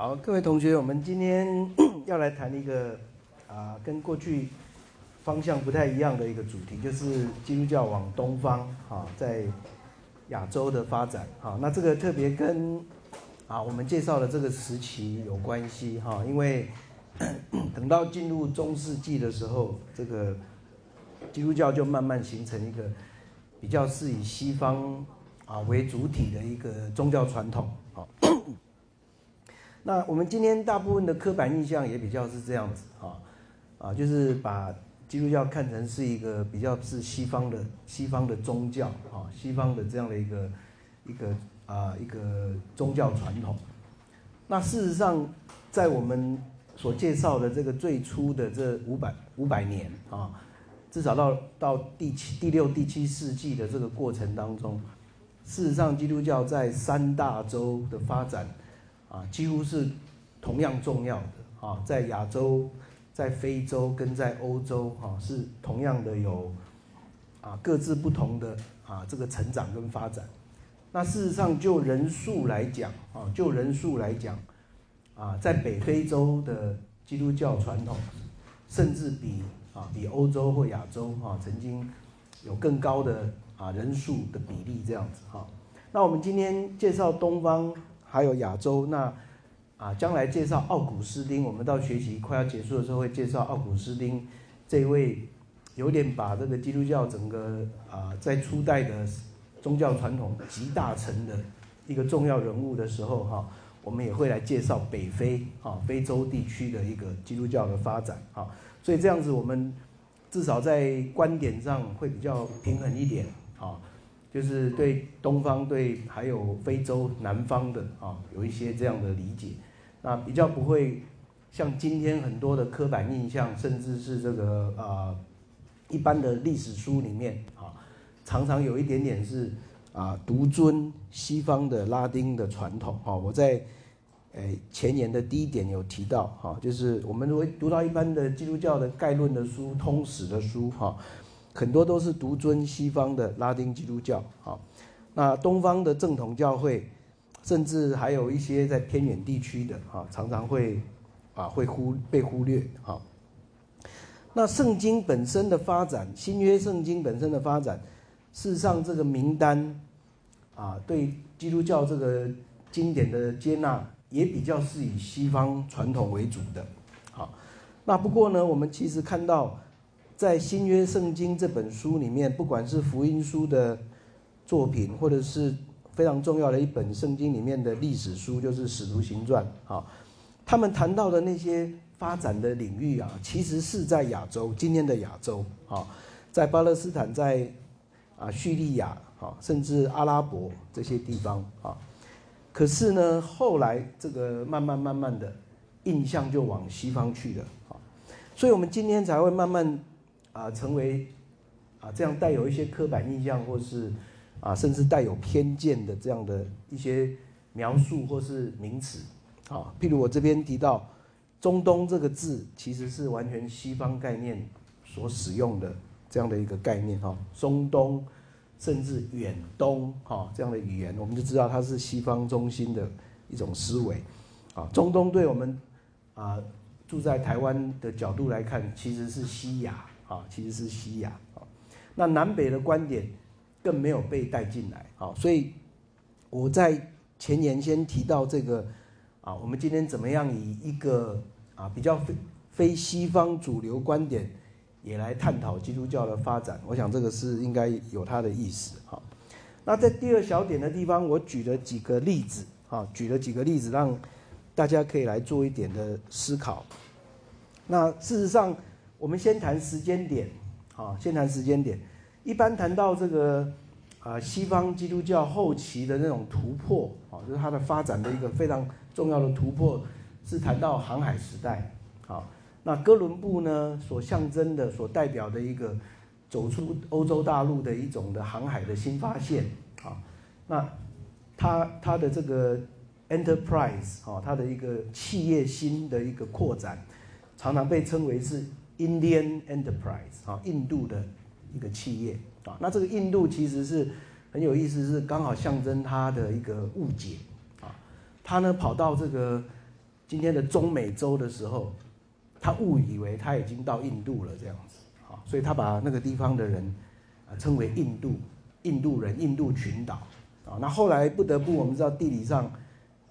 好，各位同学，我们今天 要来谈一个啊，跟过去方向不太一样的一个主题，就是基督教往东方啊，在亚洲的发展啊。那这个特别跟啊我们介绍的这个时期有关系哈，因为 等到进入中世纪的时候，这个基督教就慢慢形成一个比较是以西方啊为主体的一个宗教传统啊。那我们今天大部分的刻板印象也比较是这样子啊，啊，就是把基督教看成是一个比较是西方的西方的宗教啊，西方的这样的一个一个啊一个宗教传统。那事实上，在我们所介绍的这个最初的这五百五百年啊，至少到到第七第六第七世纪的这个过程当中，事实上基督教在三大洲的发展。啊，几乎是同样重要的啊，在亚洲、在非洲跟在欧洲哈，是同样的有啊各自不同的啊这个成长跟发展。那事实上就人数来讲啊，就人数来讲啊，在北非洲的基督教传统，甚至比啊比欧洲或亚洲哈曾经有更高的啊人数的比例这样子哈。那我们今天介绍东方。还有亚洲，那啊，将来介绍奥古斯丁，我们到学习快要结束的时候会介绍奥古斯丁这位有点把这个基督教整个啊在初代的宗教传统集大成的一个重要人物的时候哈，我们也会来介绍北非啊非洲地区的一个基督教的发展啊，所以这样子我们至少在观点上会比较平衡一点啊。就是对东方对还有非洲南方的啊有一些这样的理解，那比较不会像今天很多的刻板印象，甚至是这个啊一般的历史书里面啊，常常有一点点是啊独尊西方的拉丁的传统哈。我在诶前言的第一点有提到哈，就是我们如果读到一般的基督教的概论的书、通史的书哈。很多都是独尊西方的拉丁基督教，啊，那东方的正统教会，甚至还有一些在偏远地区的，啊，常常会，啊，会忽被忽略，啊。那圣经本身的发展，新约圣经本身的发展，事实上这个名单，啊，对基督教这个经典的接纳，也比较是以西方传统为主的，好。那不过呢，我们其实看到。在新约圣经这本书里面，不管是福音书的作品，或者是非常重要的一本圣经里面的历史书，就是《使徒行传》啊，他们谈到的那些发展的领域啊，其实是在亚洲，今天的亚洲啊，在巴勒斯坦，在啊叙利亚啊，甚至阿拉伯这些地方啊，可是呢，后来这个慢慢慢慢的印象就往西方去了啊，所以我们今天才会慢慢。啊，成为啊这样带有一些刻板印象，或是啊甚至带有偏见的这样的一些描述或是名词啊，譬如我这边提到“中东”这个字，其实是完全西方概念所使用的这样的一个概念哈，中东甚至远东哈这样的语言，我们就知道它是西方中心的一种思维啊。中东对我们啊住在台湾的角度来看，其实是西亚。啊，其实是西亚啊，那南北的观点更没有被带进来啊，所以我在前言先提到这个啊，我们今天怎么样以一个啊比较非非西方主流观点也来探讨基督教的发展，我想这个是应该有它的意思哈。那在第二小点的地方，我举了几个例子啊，举了几个例子让大家可以来做一点的思考。那事实上。我们先谈时间点，啊，先谈时间点。一般谈到这个啊，西方基督教后期的那种突破，啊，就是它的发展的一个非常重要的突破，是谈到航海时代，啊，那哥伦布呢所象征的、所代表的一个走出欧洲大陆的一种的航海的新发现，啊，那他他的这个 enterprise，啊，他的一个企业新的一个扩展，常常被称为是。Indian Enterprise 啊，印度的一个企业。啊，那这个印度其实是很有意思，是刚好象征它的一个误解。啊。他呢跑到这个今天的中美洲的时候，他误以为他已经到印度了这样子，啊，所以他把那个地方的人啊称为印度印度人印度群岛，啊，那后来不得不我们知道地理上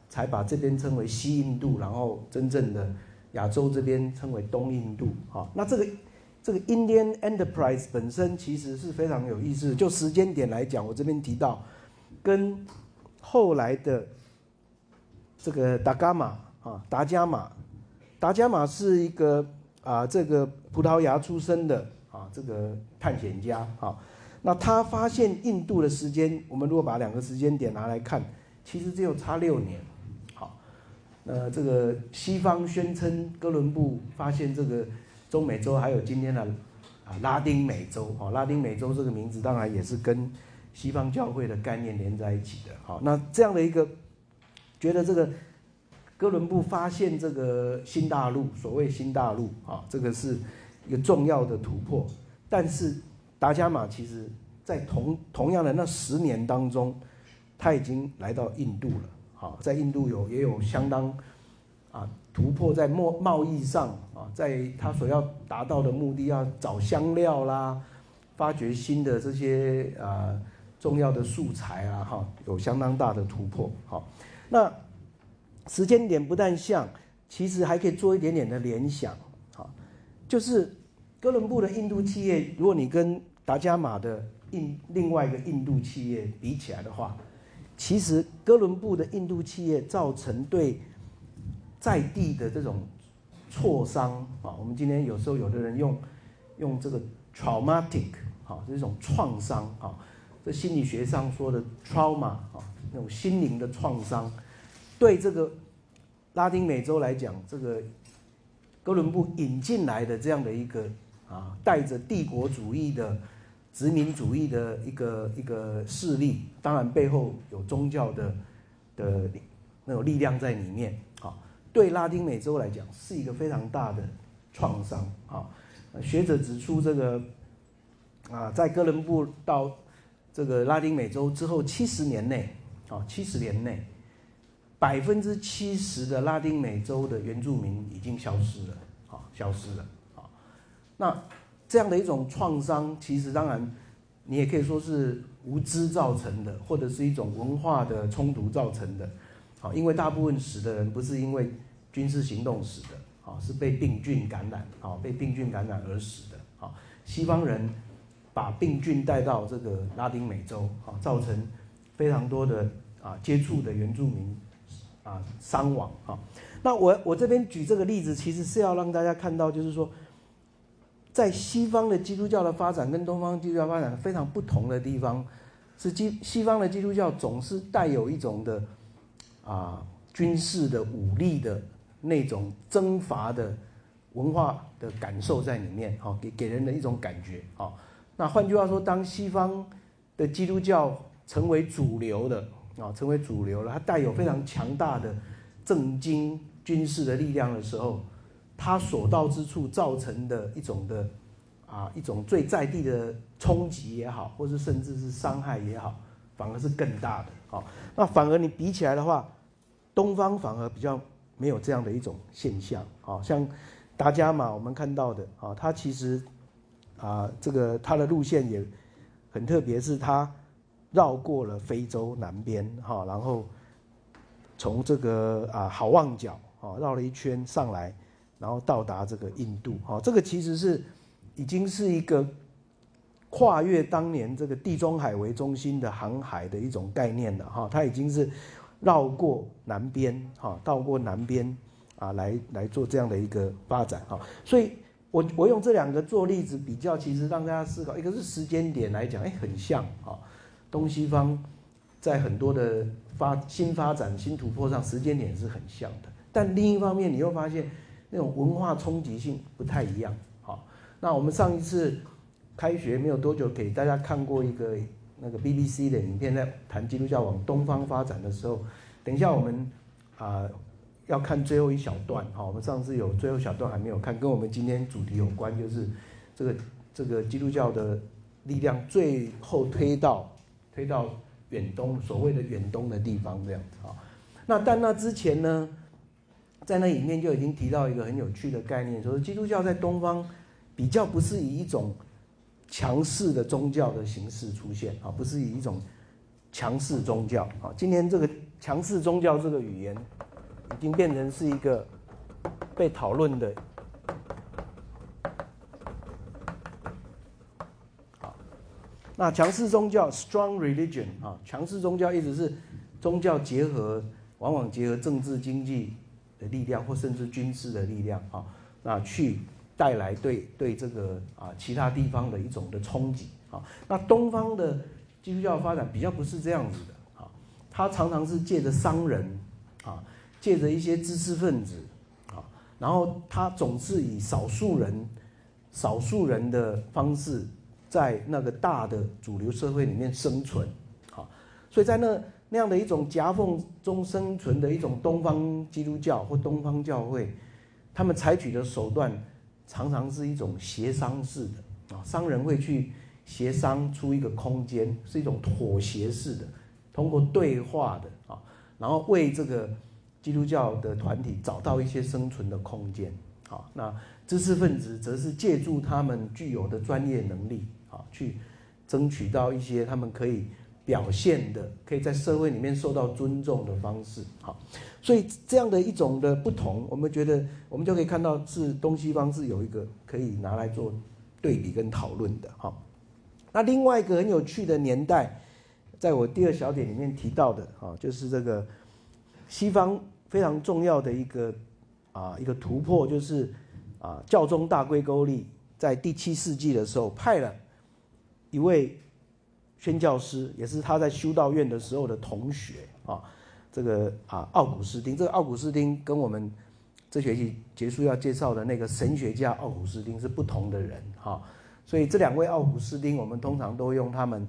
才把这边称为西印度，然后真正的亚洲这边称为东印度，啊，那这个这个 Indian Enterprise 本身其实是非常有意思，就时间点来讲，我这边提到跟后来的这个达伽马啊，达伽马，达伽马是一个啊，这个葡萄牙出生的啊，这个探险家啊。那他发现印度的时间，我们如果把两个时间点拿来看，其实只有差六年。呃，这个西方宣称哥伦布发现这个中美洲，还有今天的啊拉丁美洲哦，拉丁美洲这个名字当然也是跟西方教会的概念连在一起的。好，那这样的一个觉得这个哥伦布发现这个新大陆，所谓新大陆啊，这个是一个重要的突破，但是。达伽马其实，在同同样的那十年当中，他已经来到印度了。好，在印度有也有相当啊突破，在贸贸易上啊，在他所要达到的目的，要找香料啦，发掘新的这些啊重要的素材啊，哈，有相当大的突破。好，那时间点不但像，其实还可以做一点点的联想。好，就是哥伦布的印度企业，如果你跟达伽马的印另外一个印度企业比起来的话，其实哥伦布的印度企业造成对在地的这种挫伤啊，我们今天有时候有的人用用这个 traumatic 啊，这种创伤啊，这心理学上说的 trauma 啊，那种心灵的创伤，对这个拉丁美洲来讲，这个哥伦布引进来的这样的一个啊，带着帝国主义的。殖民主义的一个一个势力，当然背后有宗教的的那种力量在里面啊。对拉丁美洲来讲，是一个非常大的创伤啊。学者指出，这个啊，在哥伦布到这个拉丁美洲之后七十年内啊，七十年内，百分之七十的拉丁美洲的原住民已经消失了啊，消失了啊。那这样的一种创伤，其实当然，你也可以说是无知造成的，或者是一种文化的冲突造成的。好，因为大部分死的人不是因为军事行动死的，好，是被病菌感染，好，被病菌感染而死的。好，西方人把病菌带到这个拉丁美洲，好，造成非常多的啊接触的原住民啊伤亡。好，那我我这边举这个例子，其实是要让大家看到，就是说。在西方的基督教的发展跟东方基督教发展非常不同的地方，是基西方的基督教总是带有一种的啊军事的武力的那种征伐的文化的感受在里面，好给给人的一种感觉，好。那换句话说，当西方的基督教成为主流的啊，成为主流了，它带有非常强大的政经军事的力量的时候。它所到之处造成的一种的啊一种最在地的冲击也好，或是甚至是伤害也好，反而是更大的。好，那反而你比起来的话，东方反而比较没有这样的一种现象。好像达伽马我们看到的啊，它其实啊这个它的路线也很特别，是它绕过了非洲南边哈，然后从这个啊好望角啊绕了一圈上来。然后到达这个印度，哈，这个其实是已经是一个跨越当年这个地中海为中心的航海的一种概念了，哈，它已经是绕过南边，哈，到过南边啊，来来做这样的一个发展，哈，所以我我用这两个做例子比较，其实让大家思考，一个是时间点来讲，哎，很像，哈，东西方在很多的发新发展、新突破上，时间点是很像的，但另一方面，你又发现。那种文化冲击性不太一样，好，那我们上一次开学没有多久，给大家看过一个那个 BBC 的影片，在谈基督教往东方发展的时候，等一下我们啊要看最后一小段，好，我们上次有最后小段还没有看，跟我们今天主题有关，就是这个这个基督教的力量最后推到推到远东所谓的远东的地方这样子啊，那但那之前呢？在那里面就已经提到一个很有趣的概念，说基督教在东方比较不是以一种强势的宗教的形式出现啊，不是以一种强势宗教啊。今天这个强势宗教这个语言已经变成是一个被讨论的。那强势宗教 （strong religion） 啊，强势宗教一直是宗教结合，往往结合政治经济的力量，或甚至军事的力量啊，那去带来对对这个啊其他地方的一种的冲击啊。那东方的基督教发展比较不是这样子的啊，它常常是借着商人啊，借着一些知识分子啊，然后它总是以少数人、少数人的方式。在那个大的主流社会里面生存，啊，所以在那那样的一种夹缝中生存的一种东方基督教或东方教会，他们采取的手段常常是一种协商式的啊，商人会去协商出一个空间，是一种妥协式的，通过对话的啊，然后为这个基督教的团体找到一些生存的空间，好，那知识分子则是借助他们具有的专业能力。啊，去争取到一些他们可以表现的，可以在社会里面受到尊重的方式。好，所以这样的一种的不同，我们觉得我们就可以看到是东西方是有一个可以拿来做对比跟讨论的。好，那另外一个很有趣的年代，在我第二小点里面提到的，啊，就是这个西方非常重要的一个啊一个突破，就是啊教宗大归勾利在第七世纪的时候派了。一位宣教师，也是他在修道院的时候的同学啊，这个啊奥古斯丁，这个奥古斯丁跟我们这学期结束要介绍的那个神学家奥古斯丁是不同的人哈，所以这两位奥古斯丁，我们通常都用他们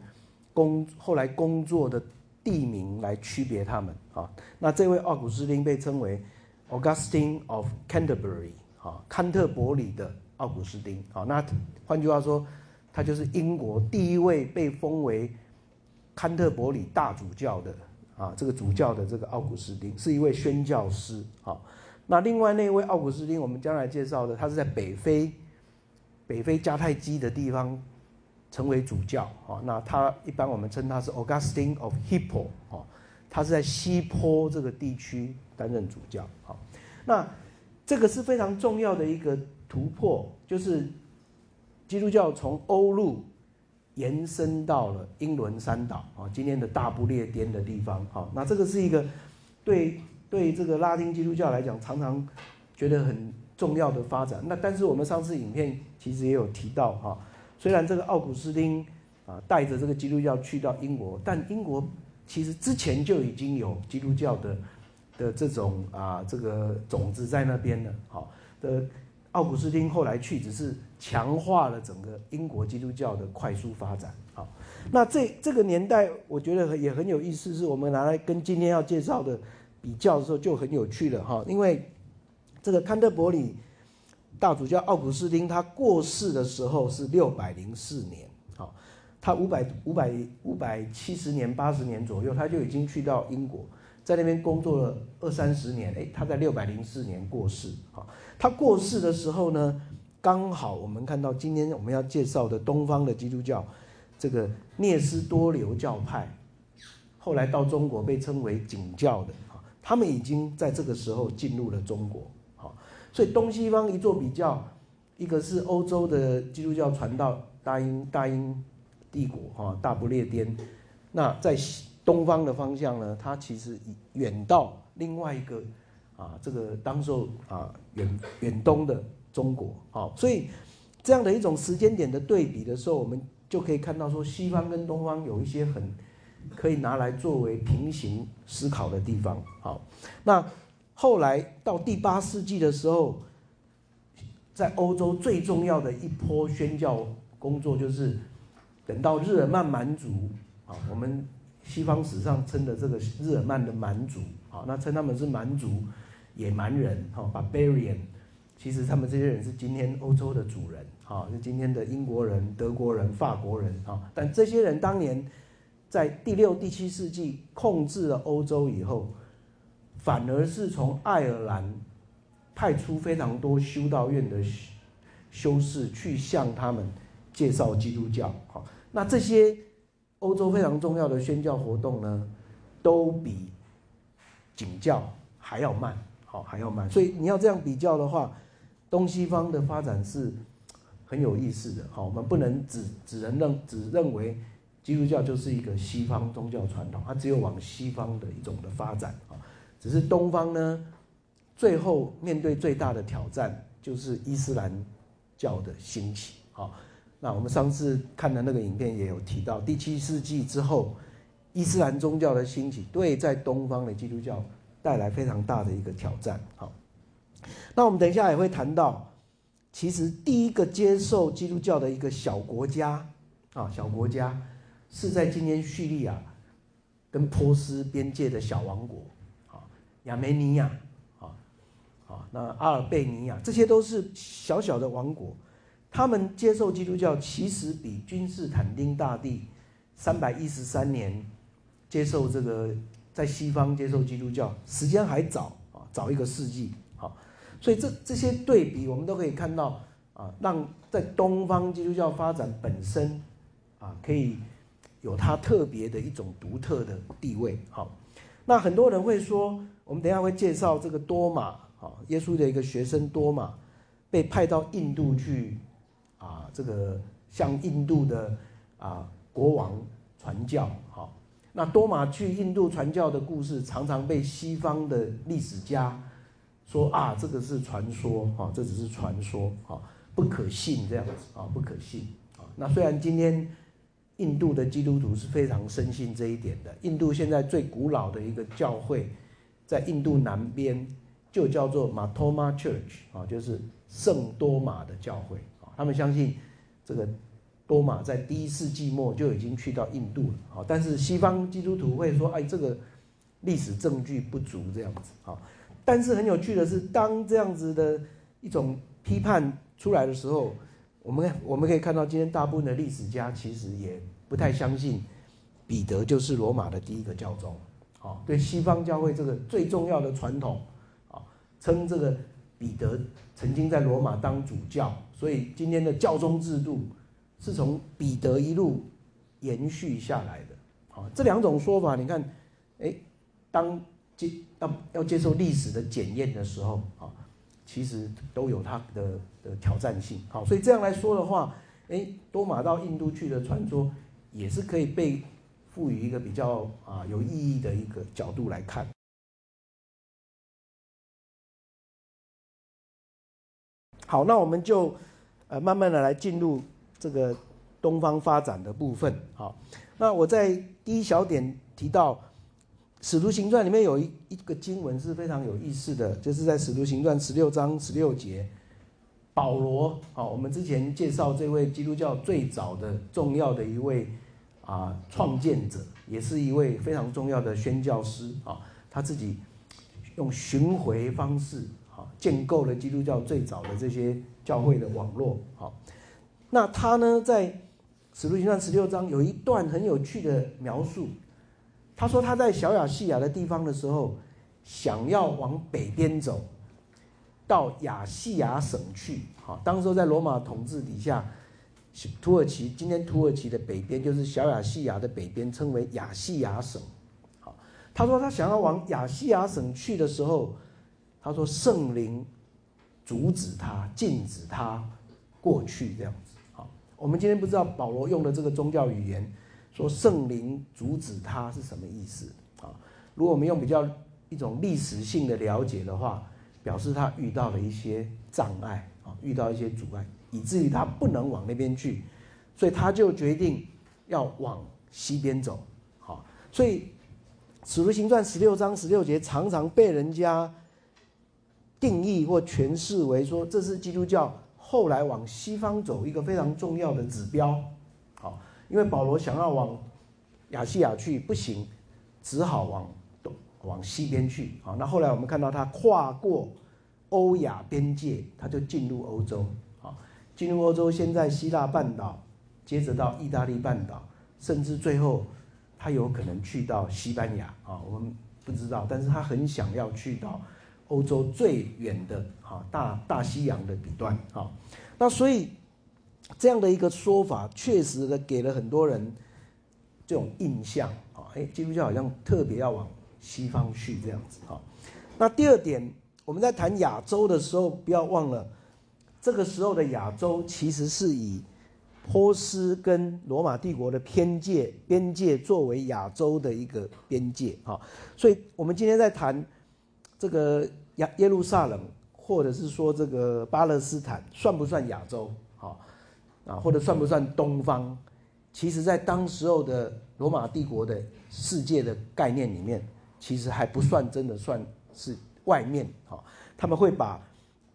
工后来工作的地名来区别他们啊。那这位奥古斯丁被称为 Augustine of Canterbury 啊，坎特伯里的奥古斯丁啊。那换句话说。他就是英国第一位被封为坎特伯里大主教的啊，这个主教的这个奥古斯丁是一位宣教师啊。那另外那位奥古斯丁，我们将来介绍的，他是在北非北非迦太基的地方成为主教啊。那他一般我们称他是 Augustine of Hippo 啊，他是在西坡这个地区担任主教啊。那这个是非常重要的一个突破，就是。基督教从欧陆延伸到了英伦三岛啊，今天的大不列颠的地方。好，那这个是一个对对这个拉丁基督教来讲，常常觉得很重要的发展。那但是我们上次影片其实也有提到哈，虽然这个奥古斯丁啊带着这个基督教去到英国，但英国其实之前就已经有基督教的的这种啊这个种子在那边了。好，的奥古斯丁后来去只是。强化了整个英国基督教的快速发展。好，那这这个年代，我觉得也很有意思，是我们拿来跟今天要介绍的比较的时候就很有趣了哈。因为这个坎特伯里大主教奥古斯丁他过世的时候是六百零四年，好，他五百五百五百七十年八十年左右，他就已经去到英国，在那边工作了二三十年。诶，他在六百零四年过世。好，他过世的时候呢？刚好我们看到今天我们要介绍的东方的基督教，这个聂斯多流教派，后来到中国被称为景教的啊，他们已经在这个时候进入了中国，好，所以东西方一做比较，一个是欧洲的基督教传到大英大英帝国哈大不列颠，那在东方的方向呢，它其实远到另外一个啊这个当时候啊远远东的。中国，好，所以这样的一种时间点的对比的时候，我们就可以看到说，西方跟东方有一些很可以拿来作为平行思考的地方。好，那后来到第八世纪的时候，在欧洲最重要的一波宣教工作，就是等到日耳曼蛮族啊，我们西方史上称的这个日耳曼的蛮族，啊，那称他们是蛮族野蛮人，哈，barbarian。其实他们这些人是今天欧洲的主人，哈，是今天的英国人、德国人、法国人，哈。但这些人当年在第六、第七世纪控制了欧洲以后，反而是从爱尔兰派出非常多修道院的修士去向他们介绍基督教。好，那这些欧洲非常重要的宣教活动呢，都比景教还要慢，好还要慢。所以你要这样比较的话，东西方的发展是很有意思的。好，我们不能只只能认只认为基督教就是一个西方宗教传统，它只有往西方的一种的发展啊。只是东方呢。最后面对最大的挑战就是伊斯兰教的兴起。好，那我们上次看的那个影片也有提到，第七世纪之后，伊斯兰宗教的兴起对在东方的基督教带来非常大的一个挑战。好，那我们等一下也会谈到，其实第一个接受基督教的一个小国家啊，小国家是在今天叙利亚跟波斯边界的小王国，啊，亚美尼亚。啊，啊那阿尔贝尼亚这些都是小小的王国，他们接受基督教其实比君士坦丁大帝三百一十三年接受这个在西方接受基督教时间还早啊，早一个世纪。好，所以这这些对比我们都可以看到啊，让在东方基督教发展本身啊，可以有它特别的一种独特的地位。好，那很多人会说，我们等下会介绍这个多马。啊，耶稣的一个学生多马被派到印度去，啊，这个向印度的啊国王传教。那多马去印度传教的故事，常常被西方的历史家说啊，这个是传说，啊，这只是传说，啊，不可信这样子，啊，不可信。啊，那虽然今天印度的基督徒是非常深信这一点的，印度现在最古老的一个教会在印度南边。就叫做马托马 Church 啊，就是圣多马的教会啊。他们相信这个多马在第一世纪末就已经去到印度了啊。但是西方基督徒会说，哎，这个历史证据不足这样子啊。但是很有趣的是，当这样子的一种批判出来的时候，我们我们可以看到，今天大部分的历史家其实也不太相信彼得就是罗马的第一个教宗。好，对西方教会这个最重要的传统。称这个彼得曾经在罗马当主教，所以今天的教宗制度是从彼得一路延续下来的。好，这两种说法，你看，哎，当接要要接受历史的检验的时候，啊，其实都有它的的挑战性。好，所以这样来说的话，哎，多马到印度去的传说，也是可以被赋予一个比较啊有意义的一个角度来看。好，那我们就呃慢慢的来进入这个东方发展的部分。好，那我在第一小点提到《使徒行传》里面有一一个经文是非常有意思的，就是在《使徒行传》十六章十六节，保罗，好，我们之前介绍这位基督教最早的重要的一位啊创建者，也是一位非常重要的宣教师啊，他自己用巡回方式。建构了基督教最早的这些教会的网络。好，那他呢，在使徒行传十六章有一段很有趣的描述。他说他在小亚细亚的地方的时候，想要往北边走，到亚细亚省去。好，当时在罗马统治底下，土耳其今天土耳其的北边就是小亚细亚的北边，称为亚细亚省。好，他说他想要往亚细亚省去的时候。他说：“圣灵阻止他，禁止他过去这样子。我们今天不知道保罗用的这个宗教语言，说圣灵阻止他是什么意思啊？如果我们用比较一种历史性的了解的话，表示他遇到了一些障碍啊，遇到一些阻碍，以至于他不能往那边去，所以他就决定要往西边走。好，所以《使徒行传》十六章十六节常常被人家。定义或诠释为说，这是基督教后来往西方走一个非常重要的指标。好，因为保罗想要往亚细亚去不行，只好往东往西边去。好，那后来我们看到他跨过欧亚边界，他就进入欧洲。好，进入欧洲，先在希腊半岛，接着到意大利半岛，甚至最后他有可能去到西班牙。啊，我们不知道，但是他很想要去到。欧洲最远的啊大大西洋的彼端哈。那所以这样的一个说法，确实的给了很多人这种印象啊，哎，基督教好像特别要往西方去这样子哈。那第二点，我们在谈亚洲的时候，不要忘了，这个时候的亚洲其实是以波斯跟罗马帝国的边界边界作为亚洲的一个边界哈。所以我们今天在谈这个亚耶路撒冷。或者是说这个巴勒斯坦算不算亚洲？哈啊，或者算不算东方？其实，在当时候的罗马帝国的世界的概念里面，其实还不算真的算是外面。哈，他们会把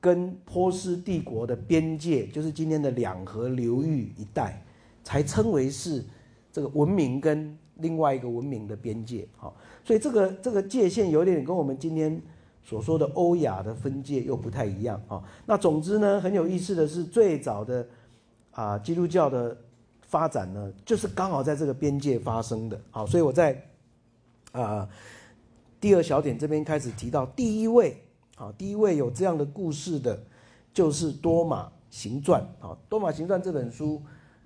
跟波斯帝国的边界，就是今天的两河流域一带，才称为是这个文明跟另外一个文明的边界。哈，所以这个这个界限有点跟我们今天。所说的欧亚的分界又不太一样啊。那总之呢，很有意思的是，最早的啊基督教的发展呢，就是刚好在这个边界发生的啊。所以我在啊第二小点这边开始提到第一位啊，第一位有这样的故事的，就是多马行传啊。多马行传这本书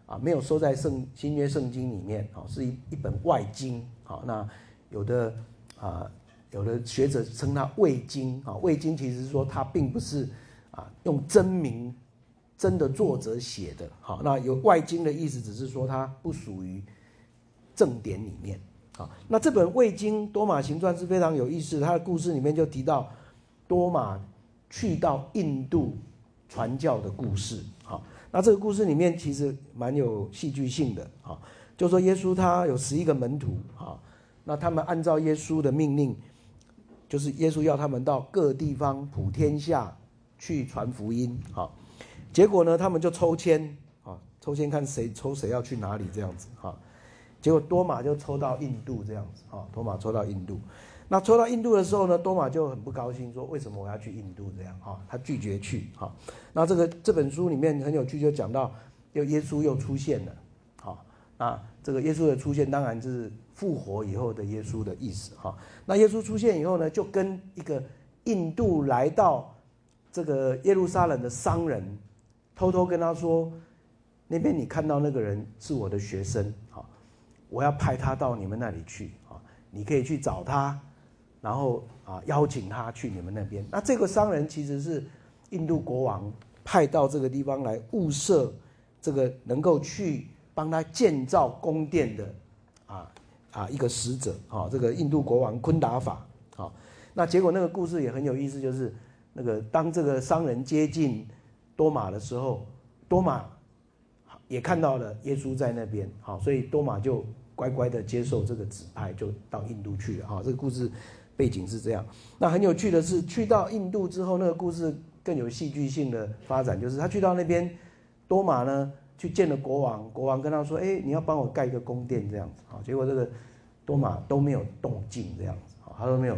啊，没有收在圣新约圣经里面啊，是一一本外经啊。那有的啊。有的学者称它未经啊，未经其实说它并不是啊用真名真的作者写的，好，那有外经的意思，只是说它不属于正典里面啊。那这本未经多马行传是非常有意思，它的故事里面就提到多马去到印度传教的故事，好，那这个故事里面其实蛮有戏剧性的啊，就说耶稣他有十一个门徒啊，那他们按照耶稣的命令。就是耶稣要他们到各地方普天下去传福音，哈，结果呢，他们就抽签，啊，抽签看谁抽谁要去哪里这样子，哈，结果多马就抽到印度这样子，哈，多马抽到印度，那抽到印度的时候呢，多马就很不高兴，说为什么我要去印度这样，哈，他拒绝去，哈，那这个这本书里面很有趣，就讲到又耶稣又出现了，好，那这个耶稣的出现当然就是。复活以后的耶稣的意思哈，那耶稣出现以后呢，就跟一个印度来到这个耶路撒冷的商人，偷偷跟他说，那边你看到那个人是我的学生哈，我要派他到你们那里去啊，你可以去找他，然后啊邀请他去你们那边。那这个商人其实是印度国王派到这个地方来物色这个能够去帮他建造宫殿的啊。一个使者啊，这个印度国王昆达法啊，那结果那个故事也很有意思，就是那个当这个商人接近多马的时候，多马也看到了耶稣在那边，好，所以多马就乖乖的接受这个指派，就到印度去了哈。这个故事背景是这样。那很有趣的是，去到印度之后，那个故事更有戏剧性的发展，就是他去到那边，多马呢。去见了国王，国王跟他说：“哎，你要帮我盖一个宫殿这样子啊。”结果这个多马都没有动静这样子啊，他都没有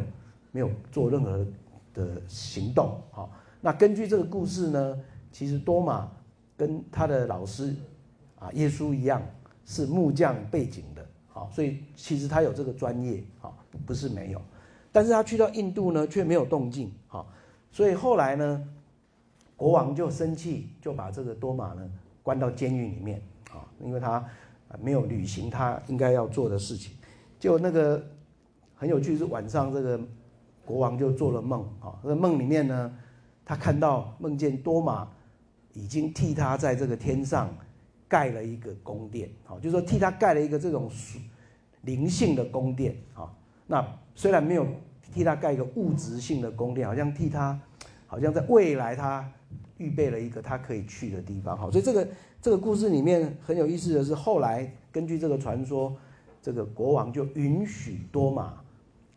没有做任何的行动啊。那根据这个故事呢，其实多马跟他的老师啊耶稣一样是木匠背景的啊，所以其实他有这个专业啊，不是没有。但是他去到印度呢，却没有动静啊，所以后来呢，国王就生气，就把这个多马呢。关到监狱里面啊，因为他没有履行他应该要做的事情。就那个很有趣，是晚上这个国王就做了梦啊，那梦里面呢，他看到梦见多马已经替他在这个天上盖了一个宫殿，好，就是说替他盖了一个这种灵性的宫殿啊。那虽然没有替他盖一个物质性的宫殿，好像替他，好像在未来他。预备了一个他可以去的地方，好，所以这个这个故事里面很有意思的是，后来根据这个传说，这个国王就允许多马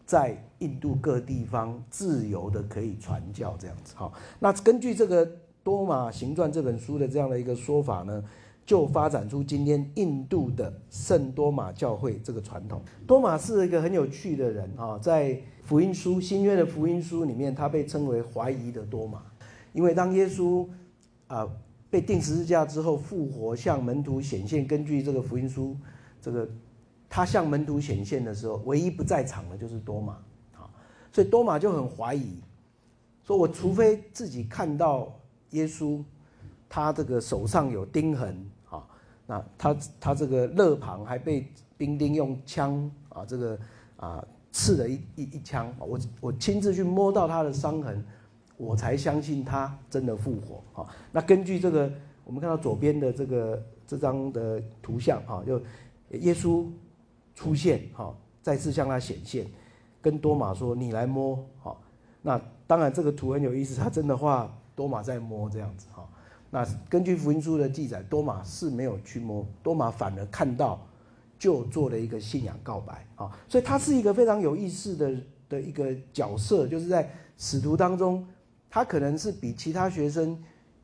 在印度各地方自由的可以传教，这样子，好，那根据这个《多马行传》这本书的这样的一个说法呢，就发展出今天印度的圣多马教会这个传统。多马是一个很有趣的人啊，在福音书新约的福音书里面，他被称为怀疑的多马。因为当耶稣啊被钉十字架之后复活，向门徒显现，根据这个福音书，这个他向门徒显现的时候，唯一不在场的就是多马啊，所以多马就很怀疑说我除非自己看到耶稣，他这个手上有钉痕啊，那他他这个肋旁还被兵丁用枪啊这个啊刺了一一一枪，我我亲自去摸到他的伤痕，我才相信他真的复活啊。那根据这个我们看到左边的这个这张的图像啊，就耶稣出现哈，再次向他显现，跟多马说你来摸哈。那当然，这个图很有意思，他真的画多马在摸这样子哈。那根据福音书的记载，多马是没有去摸，多马反而看到，就做了一个信仰告白啊。所以他是一个非常有意思的的一个角色，就是在使徒当中，他可能是比其他学生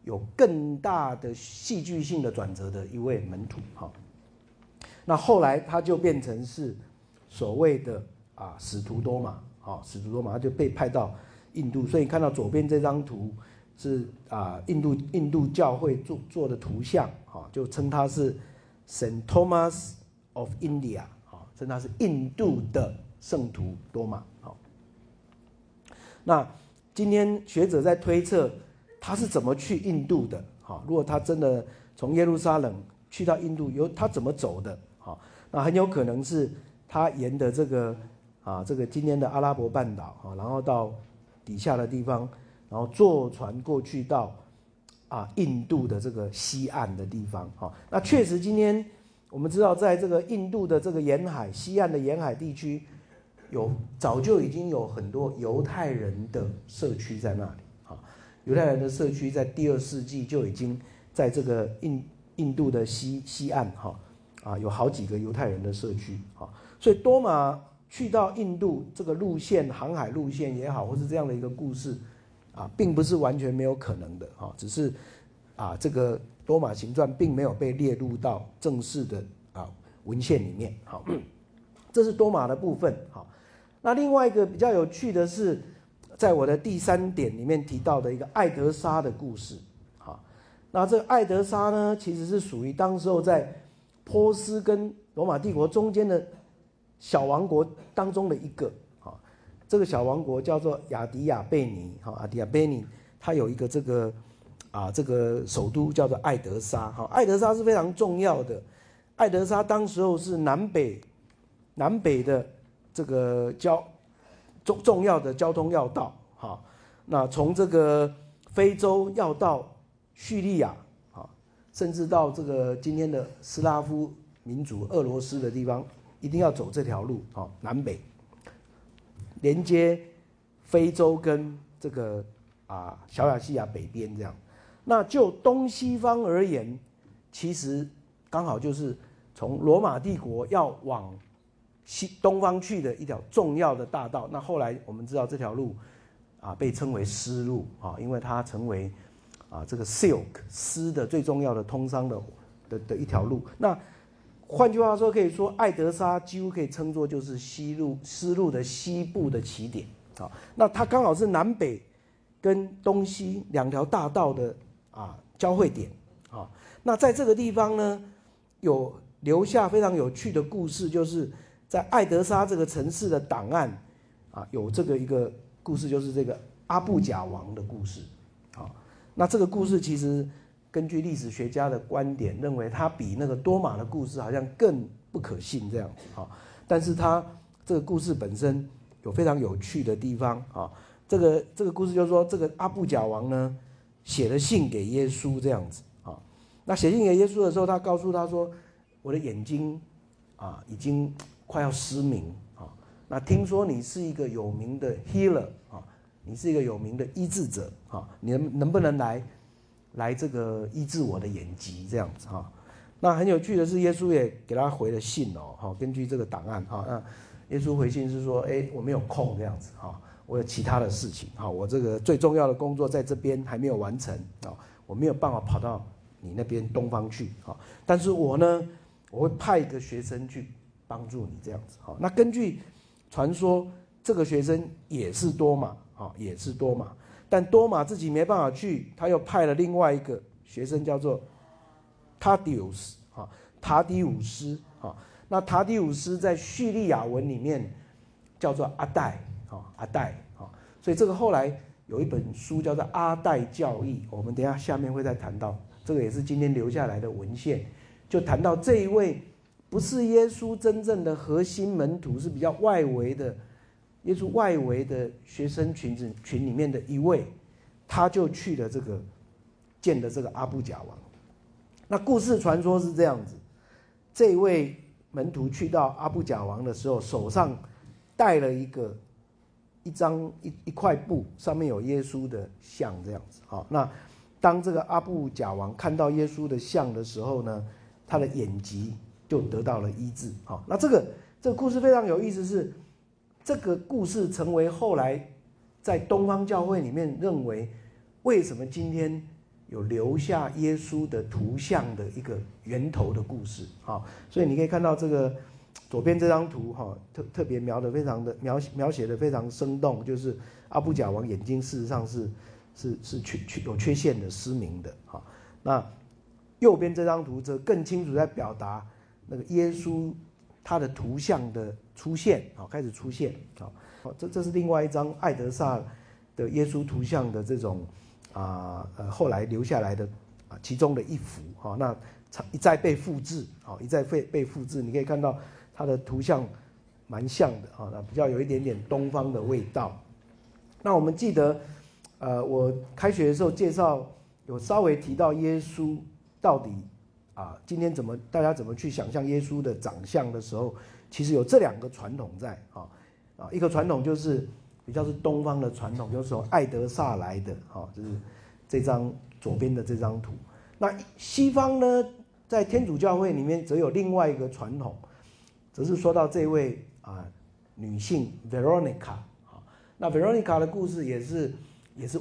有更大的戏剧性的转折的一位门徒哈。那后来他就变成是所谓的啊使徒多马啊，使徒多马他就被派到。印度，所以看到左边这张图是啊，印度印度教会做做的图像，哈，就称他是 Saint Thomas of India，啊，称他是印度的圣徒多玛，好。那今天学者在推测他是怎么去印度的，哈，如果他真的从耶路撒冷去到印度，由他怎么走的，哈，那很有可能是他沿的这个啊，这个今天的阿拉伯半岛，哈，然后到。底下的地方，然后坐船过去到啊印度的这个西岸的地方，哈，那确实今天我们知道，在这个印度的这个沿海西岸的沿海地区，有早就已经有很多犹太人的社区在那里，哈，犹太人的社区在第二世纪就已经在这个印印度的西西岸，哈，啊有好几个犹太人的社区，哈，所以多马。去到印度这个路线，航海路线也好，或是这样的一个故事，啊，并不是完全没有可能的哈，只是啊，这个多马行传并没有被列入到正式的啊文献里面。好，这是多马的部分。好，那另外一个比较有趣的是，在我的第三点里面提到的一个爱德莎的故事。啊，那这爱德莎呢，其实是属于当时候在波斯跟罗马帝国中间的。小王国当中的一个，啊，这个小王国叫做亚迪亚贝尼，哈，亚迪亚贝尼，它有一个这个，啊，这个首都叫做爱德莎，哈，爱德莎是非常重要的，爱德莎当时候是南北，南北的这个交重重要的交通要道，哈，那从这个非洲要到叙利亚，啊，甚至到这个今天的斯拉夫民族俄罗斯的地方。一定要走这条路，哈，南北连接非洲跟这个啊小亚细亚北边这样。那就东西方而言，其实刚好就是从罗马帝国要往西东方去的一条重要的大道。那后来我们知道这条路啊被称为丝路啊，因为它成为啊这个 silk 丝的最重要的通商的的的一条路。那换句话说，可以说爱德莎几乎可以称作就是西路丝路的西部的起点啊。那它刚好是南北跟东西两条大道的啊交汇点啊。那在这个地方呢，有留下非常有趣的故事，就是在爱德莎这个城市的档案啊，有这个一个故事，就是这个阿布贾王的故事啊。那这个故事其实。根据历史学家的观点，认为它比那个多马的故事好像更不可信这样子哈。但是它这个故事本身有非常有趣的地方啊。这个这个故事就是说，这个阿布贾王呢写了信给耶稣这样子啊。那写信给耶稣的时候，他告诉他说：“我的眼睛啊已经快要失明啊。那听说你是一个有名的 healer 啊，你是一个有名的医治者啊，你能能不能来？”来这个医治我的眼疾这样子哈，那很有趣的是，耶稣也给他回了信哦，哈，根据这个档案哈，那耶稣回信是说，哎，我没有空这样子哈，我有其他的事情哈，我这个最重要的工作在这边还没有完成啊，我没有办法跑到你那边东方去啊，但是我呢，我会派一个学生去帮助你这样子哈，那根据传说，这个学生也是多马啊，也是多马。但多马自己没办法去，他又派了另外一个学生，叫做塔迪乌斯啊，塔迪乌斯啊。那塔迪乌斯在叙利亚文里面叫做阿代啊，阿代啊。所以这个后来有一本书叫做《阿代教义》，我们等下下面会再谈到，这个也是今天留下来的文献，就谈到这一位不是耶稣真正的核心门徒，是比较外围的，耶稣外围的学生群子群里面的一位，他就去了这个见了这个阿布贾王。那故事传说是这样子，这位门徒去到阿布贾王的时候，手上带了一个。一张一一块布上面有耶稣的像这样子好，那当这个阿布贾王看到耶稣的像的时候呢，他的眼疾就得到了医治好，那这个这个故事非常有意思，是这个故事成为后来在东方教会里面认为为什么今天有留下耶稣的图像的一个源头的故事好，所以你可以看到这个。左边这张图哈，特特别描的非常的描描写的非常生动，就是阿布贾王眼睛事实上是是是缺缺有缺陷的失明的哈。那右边这张图则更清楚在表达那个耶稣他的图像的出现啊，开始出现啊。好，这这是另外一张爱德萨的耶稣图像的这种啊呃后来留下来的啊其中的一幅哈。那一再被复制啊，一再被被复制，你可以看到。它的图像蛮像的啊，那比较有一点点东方的味道。那我们记得，呃，我开学的时候介绍有稍微提到耶稣到底啊，今天怎么大家怎么去想象耶稣的长相的时候，其实有这两个传统在啊啊，一个传统就是比较是东方的传统，就是从爱德萨来的啊，就是这张左边的这张图。那西方呢，在天主教会里面则有另外一个传统。只是说到这位啊女性 Veronica 啊，那 Veronica 的故事也是也是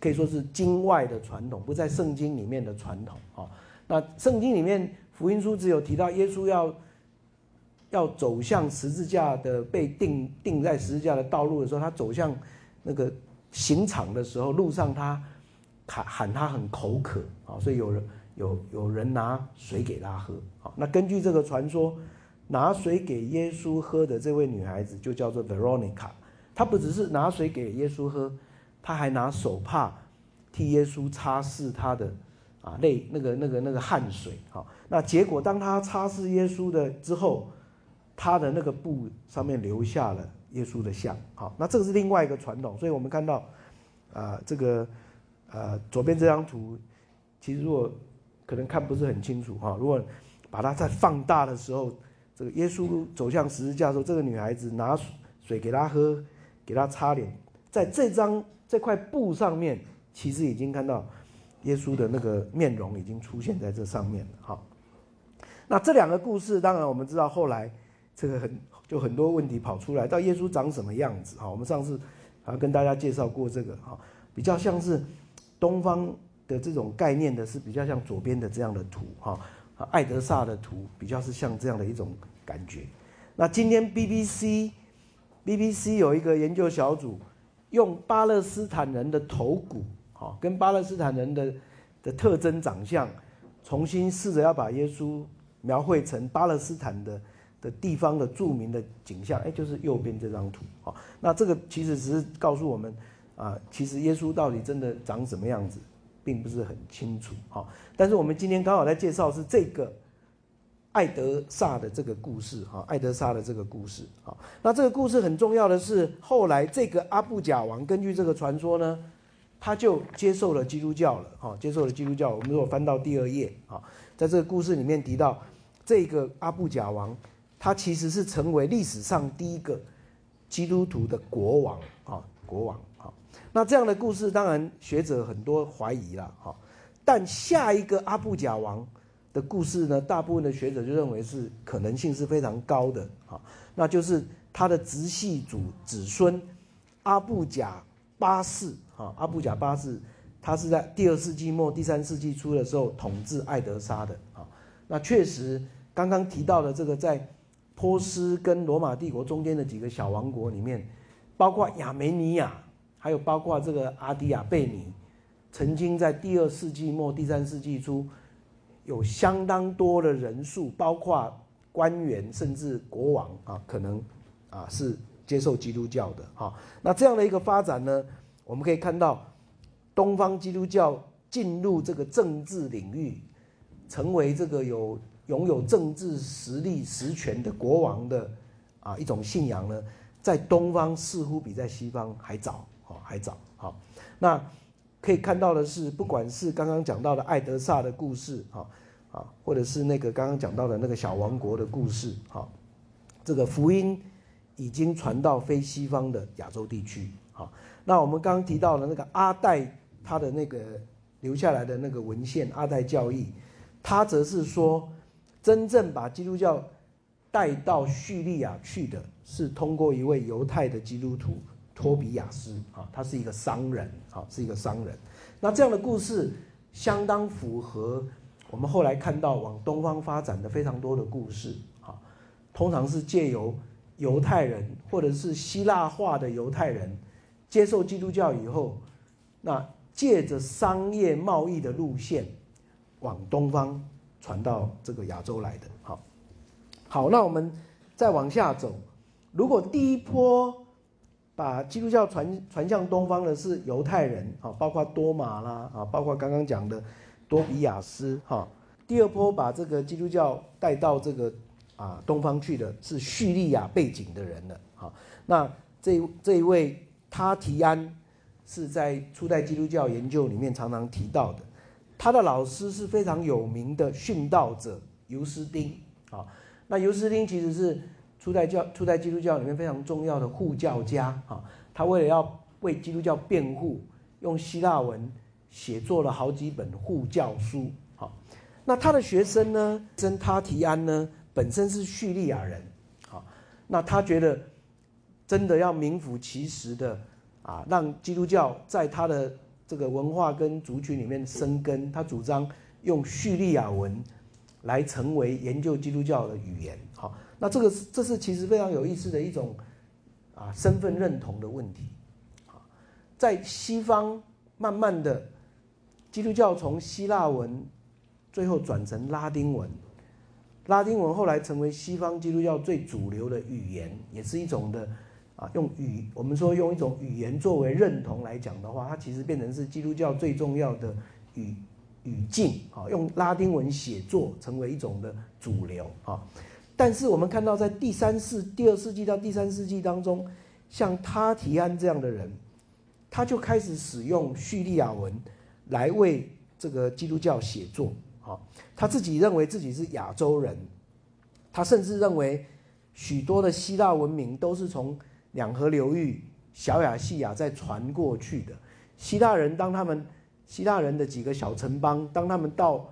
可以说是经外的传统，不在圣经里面的传统啊。那圣经里面福音书只有提到耶稣要要走向十字架的被钉钉在十字架的道路的时候，他走向那个刑场的时候，路上他喊喊他很口渴啊，所以有人有有人拿水给他喝啊。那根据这个传说。拿水给耶稣喝的这位女孩子就叫做 Veronica，她不只是拿水给耶稣喝，她还拿手帕替耶稣擦拭他的啊泪那个那个那个汗水啊。那结果当他擦拭耶稣的之后，他的那个布上面留下了耶稣的像。好，那这个是另外一个传统。所以我们看到啊这个呃左边这张图，其实如果可能看不是很清楚哈，如果把它再放大的时候。这个耶稣走向十字架的时候，这个女孩子拿水给他喝，给他擦脸，在这张这块布上面，其实已经看到耶稣的那个面容已经出现在这上面了。好，那这两个故事，当然我们知道后来这个很就很多问题跑出来，到耶稣长什么样子？哈，我们上次啊跟大家介绍过这个哈，比较像是东方的这种概念的，是比较像左边的这样的图哈。啊，艾德萨的图比较是像这样的一种感觉。那今天 BBC，BBC 有一个研究小组，用巴勒斯坦人的头骨，哈，跟巴勒斯坦人的的特征长相，重新试着要把耶稣描绘成巴勒斯坦的的地方的著名的景象。哎，就是右边这张图，好，那这个其实只是告诉我们，啊，其实耶稣到底真的长什么样子？并不是很清楚好，但是我们今天刚好在介绍是这个艾德萨的这个故事哈，艾德萨的这个故事好，那这个故事很重要的是，后来这个阿布贾王根据这个传说呢，他就接受了基督教了哈，接受了基督教。我们如果翻到第二页啊，在这个故事里面提到，这个阿布贾王他其实是成为历史上第一个基督徒的国王啊，国王。啊那这样的故事，当然学者很多怀疑了哈。但下一个阿布贾王的故事呢，大部分的学者就认为是可能性是非常高的啊。那就是他的直系祖子孙阿布贾巴士啊，阿布贾巴士，他是在第二世纪末、第三世纪初的时候统治爱德沙的啊。那确实，刚刚提到的这个在波斯跟罗马帝国中间的几个小王国里面，包括亚美尼亚。还有包括这个阿迪亚贝尼，曾经在第二世纪末、第三世纪初，有相当多的人数，包括官员甚至国王啊，可能啊是接受基督教的哈。那这样的一个发展呢，我们可以看到东方基督教进入这个政治领域，成为这个有拥有政治实力实权的国王的啊一种信仰呢，在东方似乎比在西方还早，哦，还早，好，那可以看到的是，不管是刚刚讲到的艾德萨的故事，哈，啊，或者是那个刚刚讲到的那个小王国的故事，哈，这个福音已经传到非西方的亚洲地区，好，那我们刚刚提到的那个阿代他的那个留下来的那个文献《阿代教义》，他则是说。真正把基督教带到叙利亚去的是通过一位犹太的基督徒托比亚斯啊，他是一个商人啊，是一个商人。那这样的故事相当符合我们后来看到往东方发展的非常多的故事啊，通常是借由犹太人或者是希腊化的犹太人接受基督教以后，那借着商业贸易的路线往东方。传到这个亚洲来的，好，好，那我们再往下走。如果第一波把基督教传传向东方的是犹太人，啊，包括多马啦，啊，包括刚刚讲的多比亚斯，哈。第二波把这个基督教带到这个啊东方去的是叙利亚背景的人了，好。那这这一位他提安是在初代基督教研究里面常常提到的。他的老师是非常有名的殉道者尤斯丁啊。那尤斯丁其实是初代教、初代基督教里面非常重要的护教家啊。他为了要为基督教辩护，用希腊文写作了好几本护教书。好，那他的学生呢，真他提安呢，本身是叙利亚人。好，那他觉得真的要名副其实的啊，让基督教在他的。这个文化跟族群里面生根，他主张用叙利亚文来成为研究基督教的语言。好，那这个是这是其实非常有意思的一种啊身份认同的问题。在西方慢慢的基督教从希腊文最后转成拉丁文，拉丁文后来成为西方基督教最主流的语言，也是一种的。啊，用语我们说用一种语言作为认同来讲的话，它其实变成是基督教最重要的语语境啊，用拉丁文写作成为一种的主流啊。但是我们看到在第三世、第二世纪到第三世纪当中，像他提安这样的人，他就开始使用叙利亚文来为这个基督教写作啊。他自己认为自己是亚洲人，他甚至认为许多的希腊文明都是从两河流域、小亚细亚再传过去的希腊人，当他们希腊人的几个小城邦，当他们到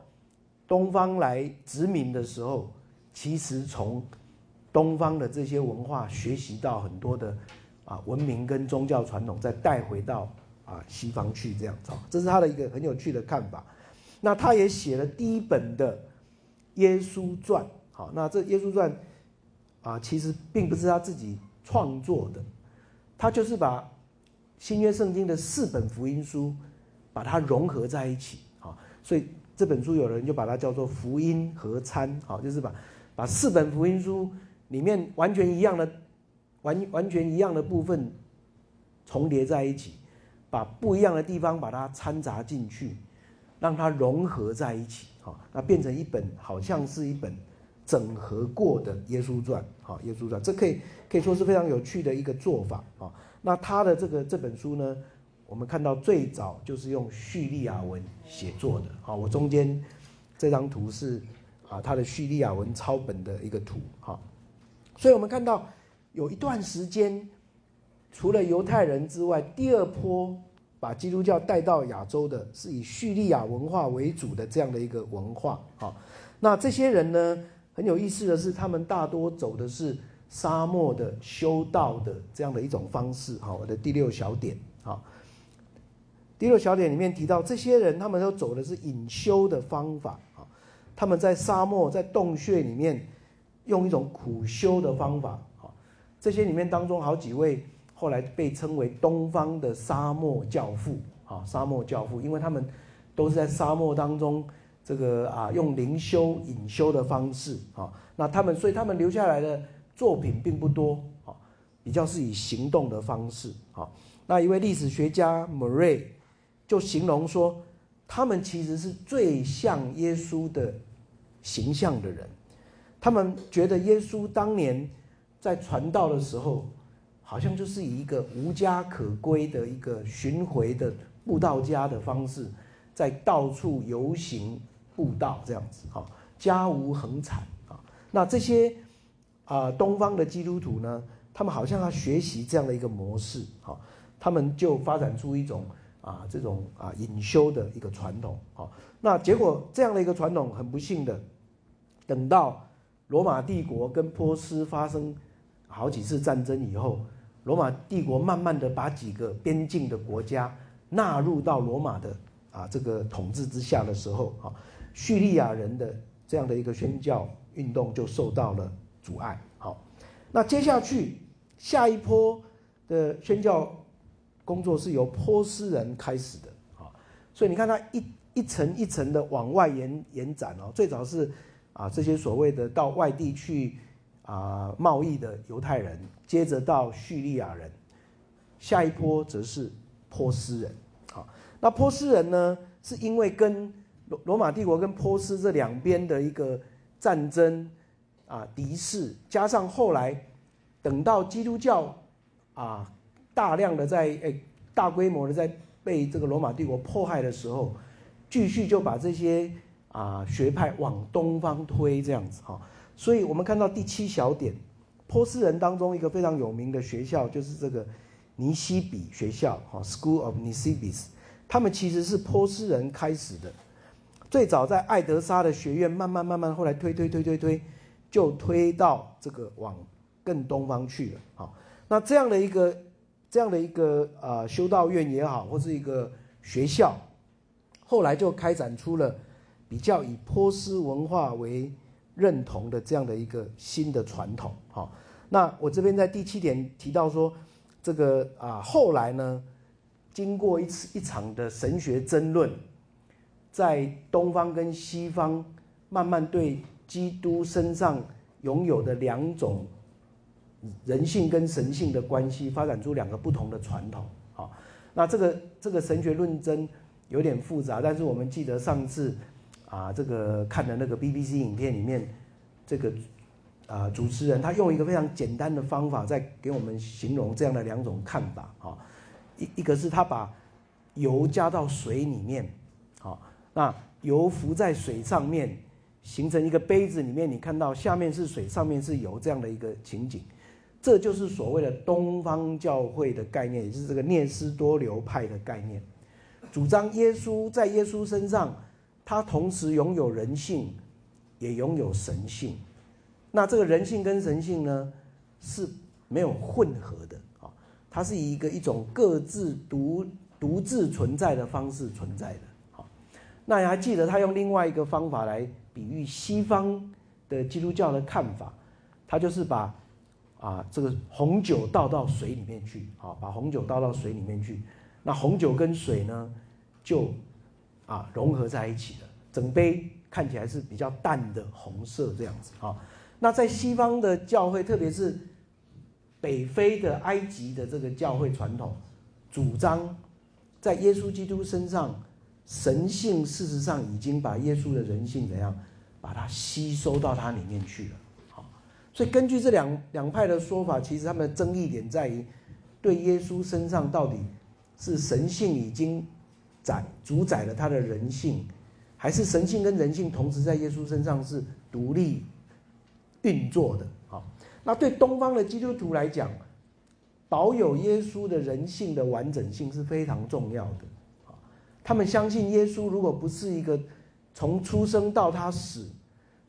东方来殖民的时候，其实从东方的这些文化学习到很多的啊文明跟宗教传统，再带回到啊西方去这样子，这是他的一个很有趣的看法。那他也写了第一本的耶稣传，好，那这耶稣传啊，其实并不是他自己。创作的，他就是把新约圣经的四本福音书，把它融合在一起啊，所以这本书有人就把它叫做福音合参，好，就是把把四本福音书里面完全一样的完完全一样的部分重叠在一起，把不一样的地方把它掺杂进去，让它融合在一起，好，那变成一本好像是一本。整合过的耶稣传，好，耶稣传，这可以可以说是非常有趣的一个做法啊。那他的这个这本书呢，我们看到最早就是用叙利亚文写作的，好，我中间这张图是啊他的叙利亚文抄本的一个图，好，所以我们看到有一段时间，除了犹太人之外，第二波把基督教带到亚洲的是以叙利亚文化为主的这样的一个文化，好，那这些人呢？很有意思的是，他们大多走的是沙漠的修道的这样的一种方式。哈，我的第六小点，哈，第六小点里面提到，这些人他们都走的是隐修的方法。啊，他们在沙漠、在洞穴里面用一种苦修的方法。啊，这些里面当中好几位后来被称为东方的沙漠教父。啊，沙漠教父，因为他们都是在沙漠当中。这个啊，用灵修、隐修的方式啊，那他们所以他们留下来的作品并不多啊，比较是以行动的方式啊。那一位历史学家 Murray 就形容说，他们其实是最像耶稣的形象的人。他们觉得耶稣当年在传道的时候，好像就是以一个无家可归的一个巡回的布道家的方式，在到处游行布道这样子，哈，家无恒产啊。那这些啊东方的基督徒呢，他们好像要学习这样的一个模式，哈。他们就发展出一种啊这种啊隐修的一个传统，好，那结果这样的一个传统很不幸的，等到罗马帝国跟波斯发生好几次战争以后，罗马帝国慢慢的把几个边境的国家纳入到罗马的啊这个统治之下的时候，啊，叙利亚人的这样的一个宣教运动就受到了阻碍，好，那接下去下一波的宣教。工作是由波斯人开始的啊，所以你看它一一层一层的往外延延展哦。最早是啊这些所谓的到外地去啊贸易的犹太人，接着到叙利亚人，下一波则是波斯人啊。那波斯人呢，是因为跟罗罗马帝国跟波斯这两边的一个战争啊敌视，加上后来等到基督教啊。大量的在诶大规模的在被这个罗马帝国迫害的时候，继续就把这些啊学派往东方推这样子哈，所以我们看到第七小点，波斯人当中一个非常有名的学校就是这个尼西比学校哈，School of Nisibis，他们其实是波斯人开始的，最早在爱德莎的学院，慢慢慢慢后来推推推推推，就推到这个往更东方去了哈，那这样的一个。这样的一个啊修道院也好，或是一个学校，后来就开展出了比较以波斯文化为认同的这样的一个新的传统。哈，那我这边在第七点提到说，这个啊后来呢，经过一次一场的神学争论，在东方跟西方慢慢对基督身上拥有的两种。人性跟神性的关系发展出两个不同的传统，好，那这个这个神学论争有点复杂，但是我们记得上次啊，这个看的那个 BBC 影片里面，这个啊主持人他用一个非常简单的方法在给我们形容这样的两种看法，啊，一一个是他把油加到水里面，好，那油浮在水上面，形成一个杯子里面，你看到下面是水，上面是油这样的一个情景。这就是所谓的东方教会的概念，也就是这个聂斯多流派的概念，主张耶稣在耶稣身上，他同时拥有人性，也拥有神性。那这个人性跟神性呢，是没有混合的啊，它是以一个一种各自独独自存在的方式存在的。好，那你还记得他用另外一个方法来比喻西方的基督教的看法，他就是把。啊，这个红酒倒到水里面去，啊，把红酒倒到水里面去，那红酒跟水呢，就啊融合在一起了，整杯看起来是比较淡的红色这样子啊。那在西方的教会，特别是北非的埃及的这个教会传统，主张在耶稣基督身上，神性事实上已经把耶稣的人性怎样，把它吸收到它里面去了。所以根据这两两派的说法，其实他们的争议点在于，对耶稣身上到底是神性已经宰主宰了他的人性，还是神性跟人性同时在耶稣身上是独立运作的？好，那对东方的基督徒来讲，保有耶稣的人性的完整性是非常重要的。他们相信耶稣如果不是一个从出生到他死